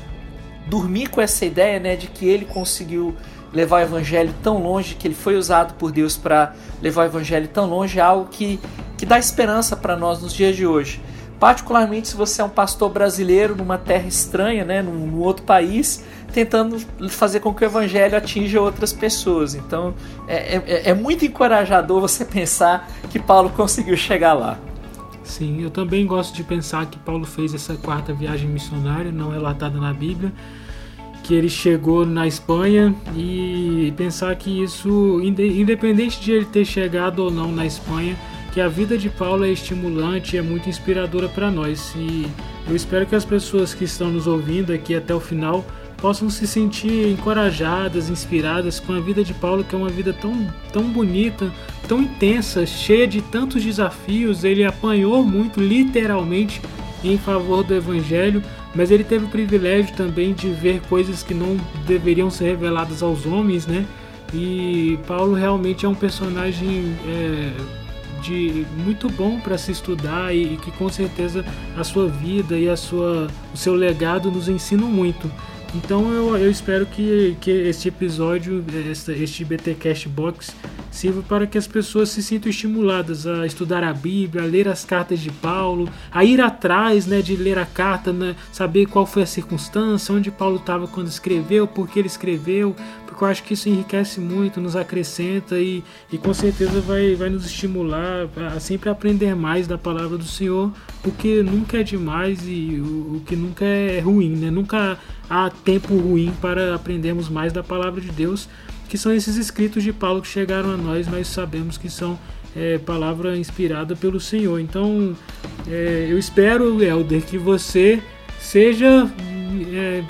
dormir com essa ideia né, de que ele conseguiu levar o evangelho tão longe, que ele foi usado por Deus para levar o evangelho tão longe, é algo que, que dá esperança para nós nos dias de hoje. Particularmente se você é um pastor brasileiro numa terra estranha, né, num, num outro país, tentando fazer com que o evangelho atinja outras pessoas. Então é, é, é muito encorajador você *laughs* pensar que Paulo conseguiu chegar lá.
Sim, eu também gosto de pensar que Paulo fez essa quarta viagem missionária, não relatada na Bíblia, que ele chegou na Espanha e pensar que isso, independente de ele ter chegado ou não na Espanha, que a vida de Paulo é estimulante e é muito inspiradora para nós. E eu espero que as pessoas que estão nos ouvindo aqui até o final possam se sentir encorajadas, inspiradas com a vida de Paulo, que é uma vida tão, tão bonita, tão intensa, cheia de tantos desafios. Ele apanhou muito, literalmente, em favor do Evangelho, mas ele teve o privilégio também de ver coisas que não deveriam ser reveladas aos homens, né? E Paulo realmente é um personagem é, de muito bom para se estudar e, e, que com certeza a sua vida e a sua, o seu legado nos ensinam muito. Então eu, eu espero que, que este episódio, este, este BTcast Box, sirva para que as pessoas se sintam estimuladas a estudar a Bíblia, a ler as cartas de Paulo, a ir atrás né, de ler a carta, né, saber qual foi a circunstância, onde Paulo estava quando escreveu, por que ele escreveu, porque eu acho que isso enriquece muito, nos acrescenta e, e com certeza vai, vai nos estimular a sempre aprender mais da palavra do Senhor, o que nunca é demais e o, o que nunca é ruim, né? nunca há tempo ruim para aprendermos mais da palavra de Deus que são esses escritos de Paulo que chegaram a nós, mas sabemos que são é, palavra inspirada pelo Senhor. Então, é, eu espero, Helder, que você seja é,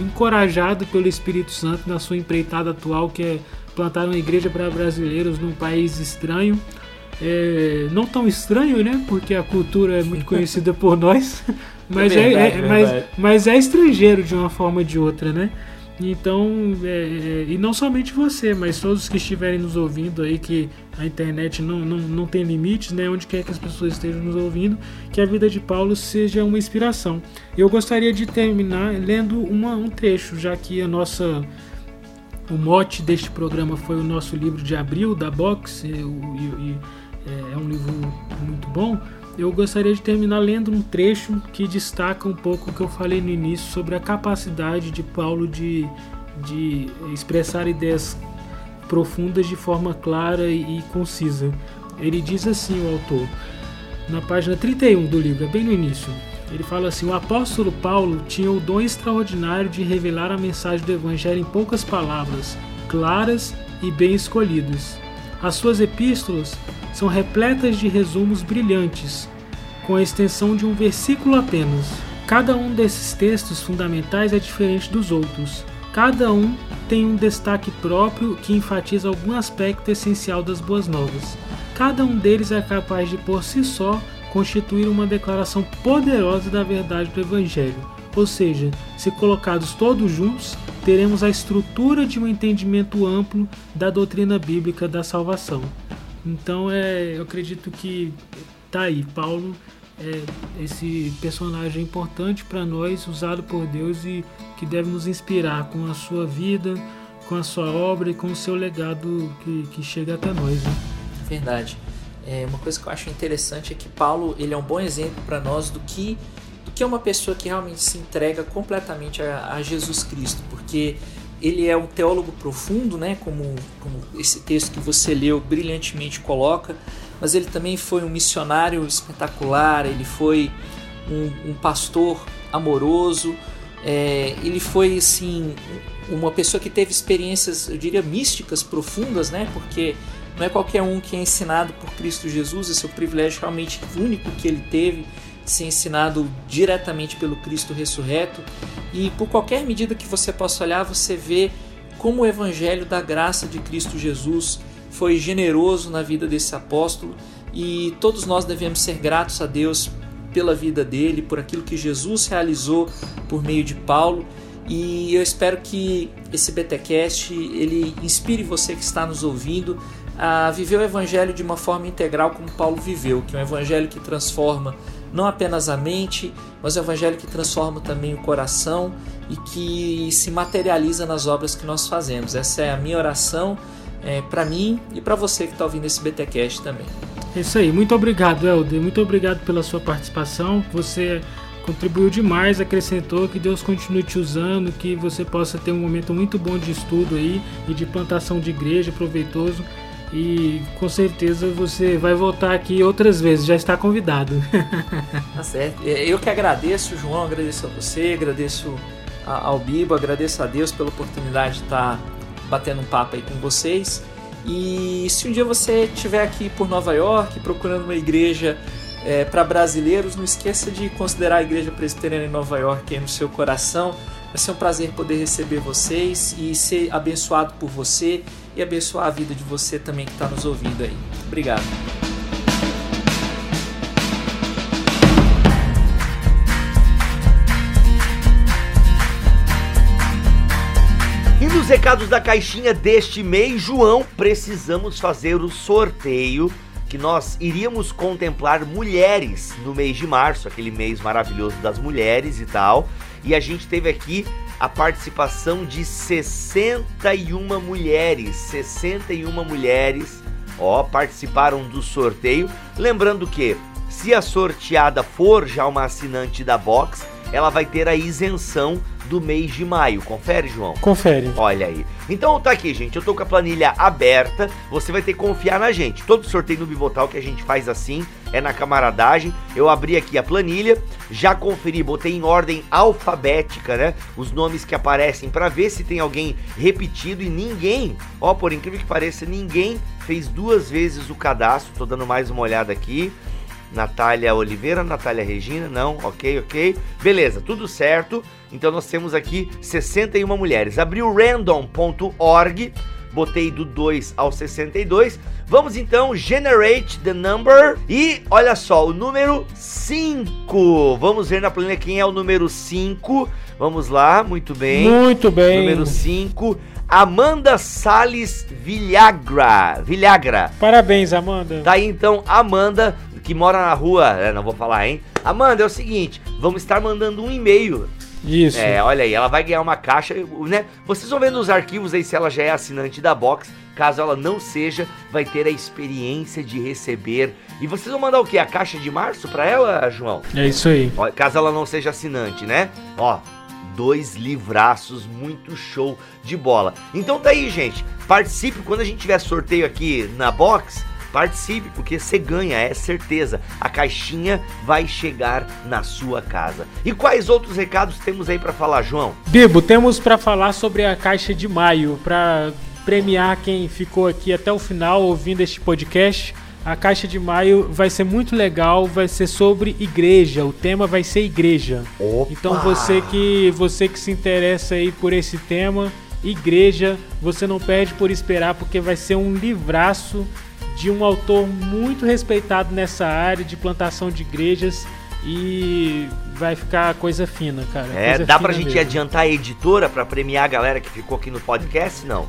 encorajado pelo Espírito Santo na sua empreitada atual, que é plantar uma igreja para brasileiros num país estranho. É, não tão estranho, né? Porque a cultura é muito *laughs* conhecida por nós, mas é, verdade, é, é mas, mas é estrangeiro de uma forma ou de outra, né? Então, é, é, e não somente você, mas todos que estiverem nos ouvindo aí, que a internet não, não, não tem limites, né? Onde quer que as pessoas estejam nos ouvindo, que a vida de Paulo seja uma inspiração. Eu gostaria de terminar lendo uma, um trecho, já que a nossa. O mote deste programa foi o nosso livro de abril da Box, e, e, e é, é um livro muito bom eu gostaria de terminar lendo um trecho que destaca um pouco o que eu falei no início sobre a capacidade de Paulo de, de expressar ideias profundas de forma clara e concisa. Ele diz assim, o autor, na página 31 do livro, é bem no início. Ele fala assim: o apóstolo Paulo tinha o dom extraordinário de revelar a mensagem do Evangelho em poucas palavras, claras e bem escolhidas. As suas epístolas são repletas de resumos brilhantes, com a extensão de um versículo apenas. Cada um desses textos fundamentais é diferente dos outros. Cada um tem um destaque próprio que enfatiza algum aspecto essencial das boas novas. Cada um deles é capaz de por si só constituir uma declaração poderosa da verdade do Evangelho. Ou seja, se colocados todos juntos, teremos a estrutura de um entendimento amplo da doutrina bíblica da salvação. Então é, eu acredito que tá aí, Paulo é esse personagem importante para nós, usado por Deus e que deve nos inspirar com a sua vida, com a sua obra e com o seu legado que, que chega até nós. Né?
Verdade. É, uma coisa que eu acho interessante é que Paulo ele é um bom exemplo para nós do que que é uma pessoa que realmente se entrega completamente a, a Jesus Cristo, porque ele é um teólogo profundo, né, como, como esse texto que você leu brilhantemente coloca, mas ele também foi um missionário espetacular, ele foi um, um pastor amoroso, é, ele foi assim uma pessoa que teve experiências, eu diria, místicas profundas, né, porque não é qualquer um que é ensinado por Cristo Jesus, esse é o privilégio realmente único que ele teve ser ensinado diretamente pelo Cristo ressurreto. E por qualquer medida que você possa olhar, você vê como o evangelho da graça de Cristo Jesus foi generoso na vida desse apóstolo e todos nós devemos ser gratos a Deus pela vida dele, por aquilo que Jesus realizou por meio de Paulo. E eu espero que esse BTcast ele inspire você que está nos ouvindo a viver o evangelho de uma forma integral como Paulo viveu, que é um evangelho que transforma não apenas a mente, mas o Evangelho que transforma também o coração e que se materializa nas obras que nós fazemos. Essa é a minha oração é, para mim e para você que está ouvindo esse BTcast também.
É isso aí, muito obrigado, Helder. Muito obrigado pela sua participação. Você contribuiu demais, acrescentou. Que Deus continue te usando, que você possa ter um momento muito bom de estudo aí e de plantação de igreja proveitoso e com certeza você vai voltar aqui outras vezes, já está convidado. *laughs*
Tá certo. É, eu que agradeço, João, agradeço a você, agradeço ao Bibo, agradeço a Deus pela oportunidade de estar batendo um papo aí com vocês. E se um dia você estiver aqui por Nova York procurando uma igreja é, para brasileiros, não esqueça de considerar a Igreja Presbiteriana em Nova York aí no seu coração. Vai ser um prazer poder receber vocês e ser abençoado por você e abençoar a vida de você também que está nos ouvindo aí. Obrigado.
E nos recados da caixinha deste mês, João, precisamos fazer o sorteio que nós iríamos contemplar mulheres no mês de março, aquele mês maravilhoso das mulheres e tal e a gente teve aqui a participação de 61 mulheres, 61 mulheres, ó, participaram do sorteio. Lembrando que se a sorteada for já uma assinante da Box, ela vai ter a isenção do mês de maio. Confere, João?
Confere.
Olha aí. Então tá aqui, gente. Eu tô com a planilha aberta. Você vai ter que confiar na gente. Todo sorteio no Bibotal que a gente faz assim é na camaradagem. Eu abri aqui a planilha, já conferi, botei em ordem alfabética, né? Os nomes que aparecem para ver se tem alguém repetido e ninguém, ó, por incrível que pareça, ninguém fez duas vezes o cadastro. Tô dando mais uma olhada aqui. Natália Oliveira, Natália Regina, não, ok, ok. Beleza, tudo certo. Então nós temos aqui 61 mulheres. Abriu random.org botei do 2 ao 62. Vamos então generate the number e olha só, o número 5. Vamos ver na planilha quem é o número 5. Vamos lá, muito bem.
Muito bem.
Número 5. Amanda Sales Villagra. Villagra.
Parabéns, Amanda.
Tá aí então, Amanda, que mora na rua. É, não vou falar, hein? Amanda, é o seguinte: vamos estar mandando um e-mail.
Isso.
É, olha aí, ela vai ganhar uma caixa, né? Vocês vão ver nos arquivos aí se ela já é assinante da Box. Caso ela não seja, vai ter a experiência de receber. E vocês vão mandar o quê? A caixa de março pra ela, João?
É isso aí.
Ó, caso ela não seja assinante, né? Ó, dois livraços, muito show de bola. Então tá aí, gente. Participe quando a gente tiver sorteio aqui na box. Participe, porque você ganha, é certeza. A caixinha vai chegar na sua casa. E quais outros recados temos aí para falar, João?
Bibo, temos para falar sobre a caixa de maio, para premiar quem ficou aqui até o final ouvindo este podcast. A caixa de maio vai ser muito legal, vai ser sobre igreja. O tema vai ser igreja.
Opa!
Então você que você que se interessa aí por esse tema, igreja, você não perde por esperar porque vai ser um livraço de um autor muito respeitado nessa área de plantação de igrejas e vai ficar coisa fina, cara.
É,
coisa
dá pra gente
mesmo.
adiantar a editora pra premiar a galera que ficou aqui no podcast? Não.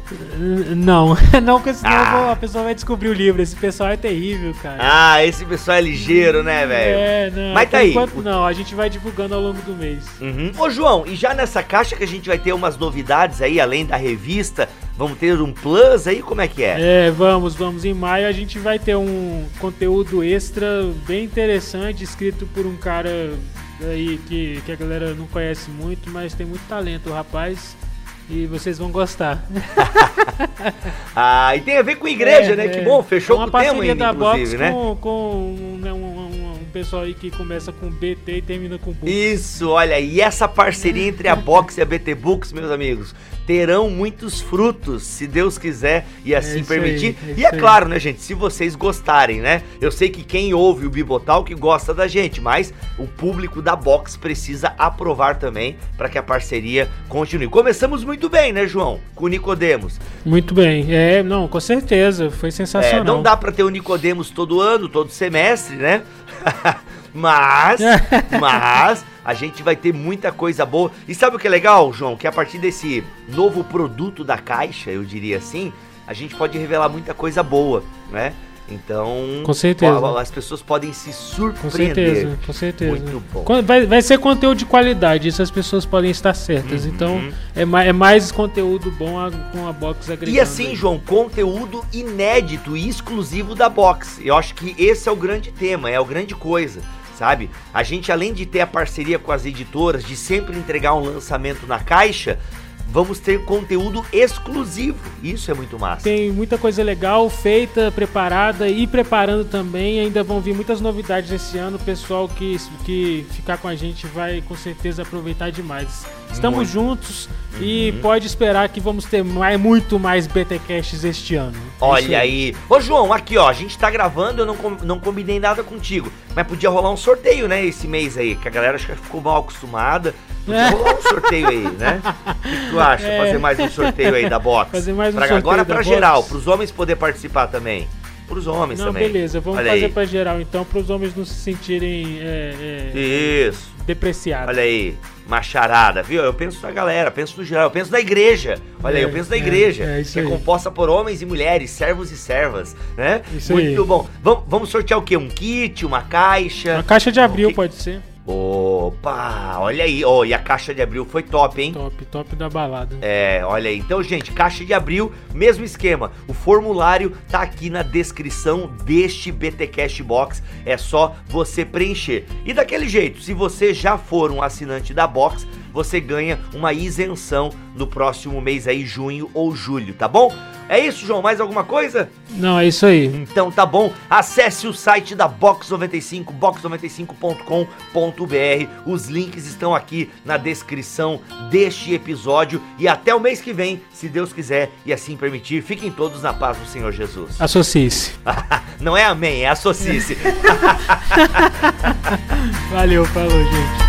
Não, *laughs* não, porque senão
Ah.
a pessoa vai descobrir o livro. Esse pessoal é terrível, cara.
Ah, esse pessoal é ligeiro, né, velho?
É, não.
Mas tá aí.
enquanto não, a gente vai divulgando ao longo do mês.
Uhum. Ô João, e já nessa caixa que a gente vai ter umas novidades aí, além da revista, vamos ter um plus aí, como é que é?
É, vamos, vamos. Em maio a gente vai ter um conteúdo extra bem interessante, escrito por um cara aí que, que a galera não conhece muito, mas tem muito talento, o rapaz. E vocês vão gostar. *laughs*
Ah, e tem a ver com igreja,
É,
né?
é.
Que bom, fechou
Uma
com o tema
parceria
ainda,
da
inclusive,
Box
né?
com, com né, um pessoal aí que começa com BT e termina com Book.
Isso, olha, e essa parceria entre a Box e a BT Books, meus amigos, terão muitos frutos, se Deus quiser e assim
isso aí,
permitir.
é
e é
isso aí.
claro, né, gente, se vocês gostarem, né? Eu sei que quem ouve o Bibotal que gosta da gente, mas o público da Box precisa aprovar também para que a parceria continue. Começamos muito bem, né, João? Com o Nicodemos.
Muito bem. É, não, com certeza. Foi
É,
sensacional.
não dá para ter o Nicodemos todo ano, todo semestre, né? *laughs* mas, *laughs* mas a gente vai ter muita coisa boa. E sabe o que é legal, João? Que a partir desse novo produto da caixa, eu diria assim, a gente pode revelar muita coisa boa, né? Então,
Com certeza.
ó, as pessoas podem se
Com
surpreender.
certeza, com certeza.
Muito bom.
Vai, vai ser conteúdo de qualidade, isso as pessoas podem estar certas.
Uhum.
Então, é, ma- é mais conteúdo bom a- com a box agregando.
E assim. João, conteúdo inédito e exclusivo da Box. Eu acho que esse é o grande tema, é o grande coisa, sabe? A gente, além de ter a parceria com as editoras, de sempre entregar um lançamento na caixa, vamos ter conteúdo exclusivo. Isso é muito massa.
Tem muita coisa legal feita, preparada e preparando também. Ainda vão vir muitas novidades esse ano. O pessoal que, que ficar com a gente vai com certeza aproveitar demais. Estamos
Muito.
juntos e
Uhum.
pode esperar que vamos ter mais, muito mais BTcasts este ano. É
Olha aí. Ô, João, aqui ó, a gente tá gravando, eu não, com- não combinei nada contigo. Mas podia rolar um sorteio, né, esse mês aí, que a galera acho que ficou mal acostumada. Podia
É.
rolar um sorteio aí, né? O que tu acha?
É.
Fazer mais um sorteio aí da box?
Fazer mais um
Pra-
sorteio
Agora
box.
geral, pros homens poder participar também. Pros homens
Não,
também.
beleza, vamos
Olha
fazer
aí.
pra geral então, para os homens não se sentirem é, é,
Isso.
depreciados.
Olha aí. Macharada, viu? Eu penso na galera, penso no geral, eu penso na igreja. Olha aí,
É,
eu penso na
é,
igreja,
é isso
que é
aí.
composta por homens e mulheres, servos e servas, né?
Isso
Muito
aí.
bom. Vamos, vamos sortear o quê? Um kit, uma caixa?
Uma caixa de abril
que-
pode ser.
Opa, olha aí. Ó, e a caixa de abril foi top, hein?
Top, top da balada.
É, olha aí. Então, gente, caixa de abril, mesmo esquema. O formulário tá aqui na descrição deste BTcast Box. É só você preencher. E daquele jeito, se você já for um assinante da Box, você ganha uma isenção no próximo mês aí, junho ou julho, tá bom? É isso, João? Mais alguma coisa?
Não, é isso aí.
Então tá bom, acesse o site da Box 95, box95.com.br. Os links estão aqui na descrição deste episódio e até o mês que vem, se Deus quiser e assim permitir. Fiquem todos na paz do Senhor Jesus.
Associe-se. *laughs*
Não é amém, é associce. *laughs*
Valeu, falou, gente.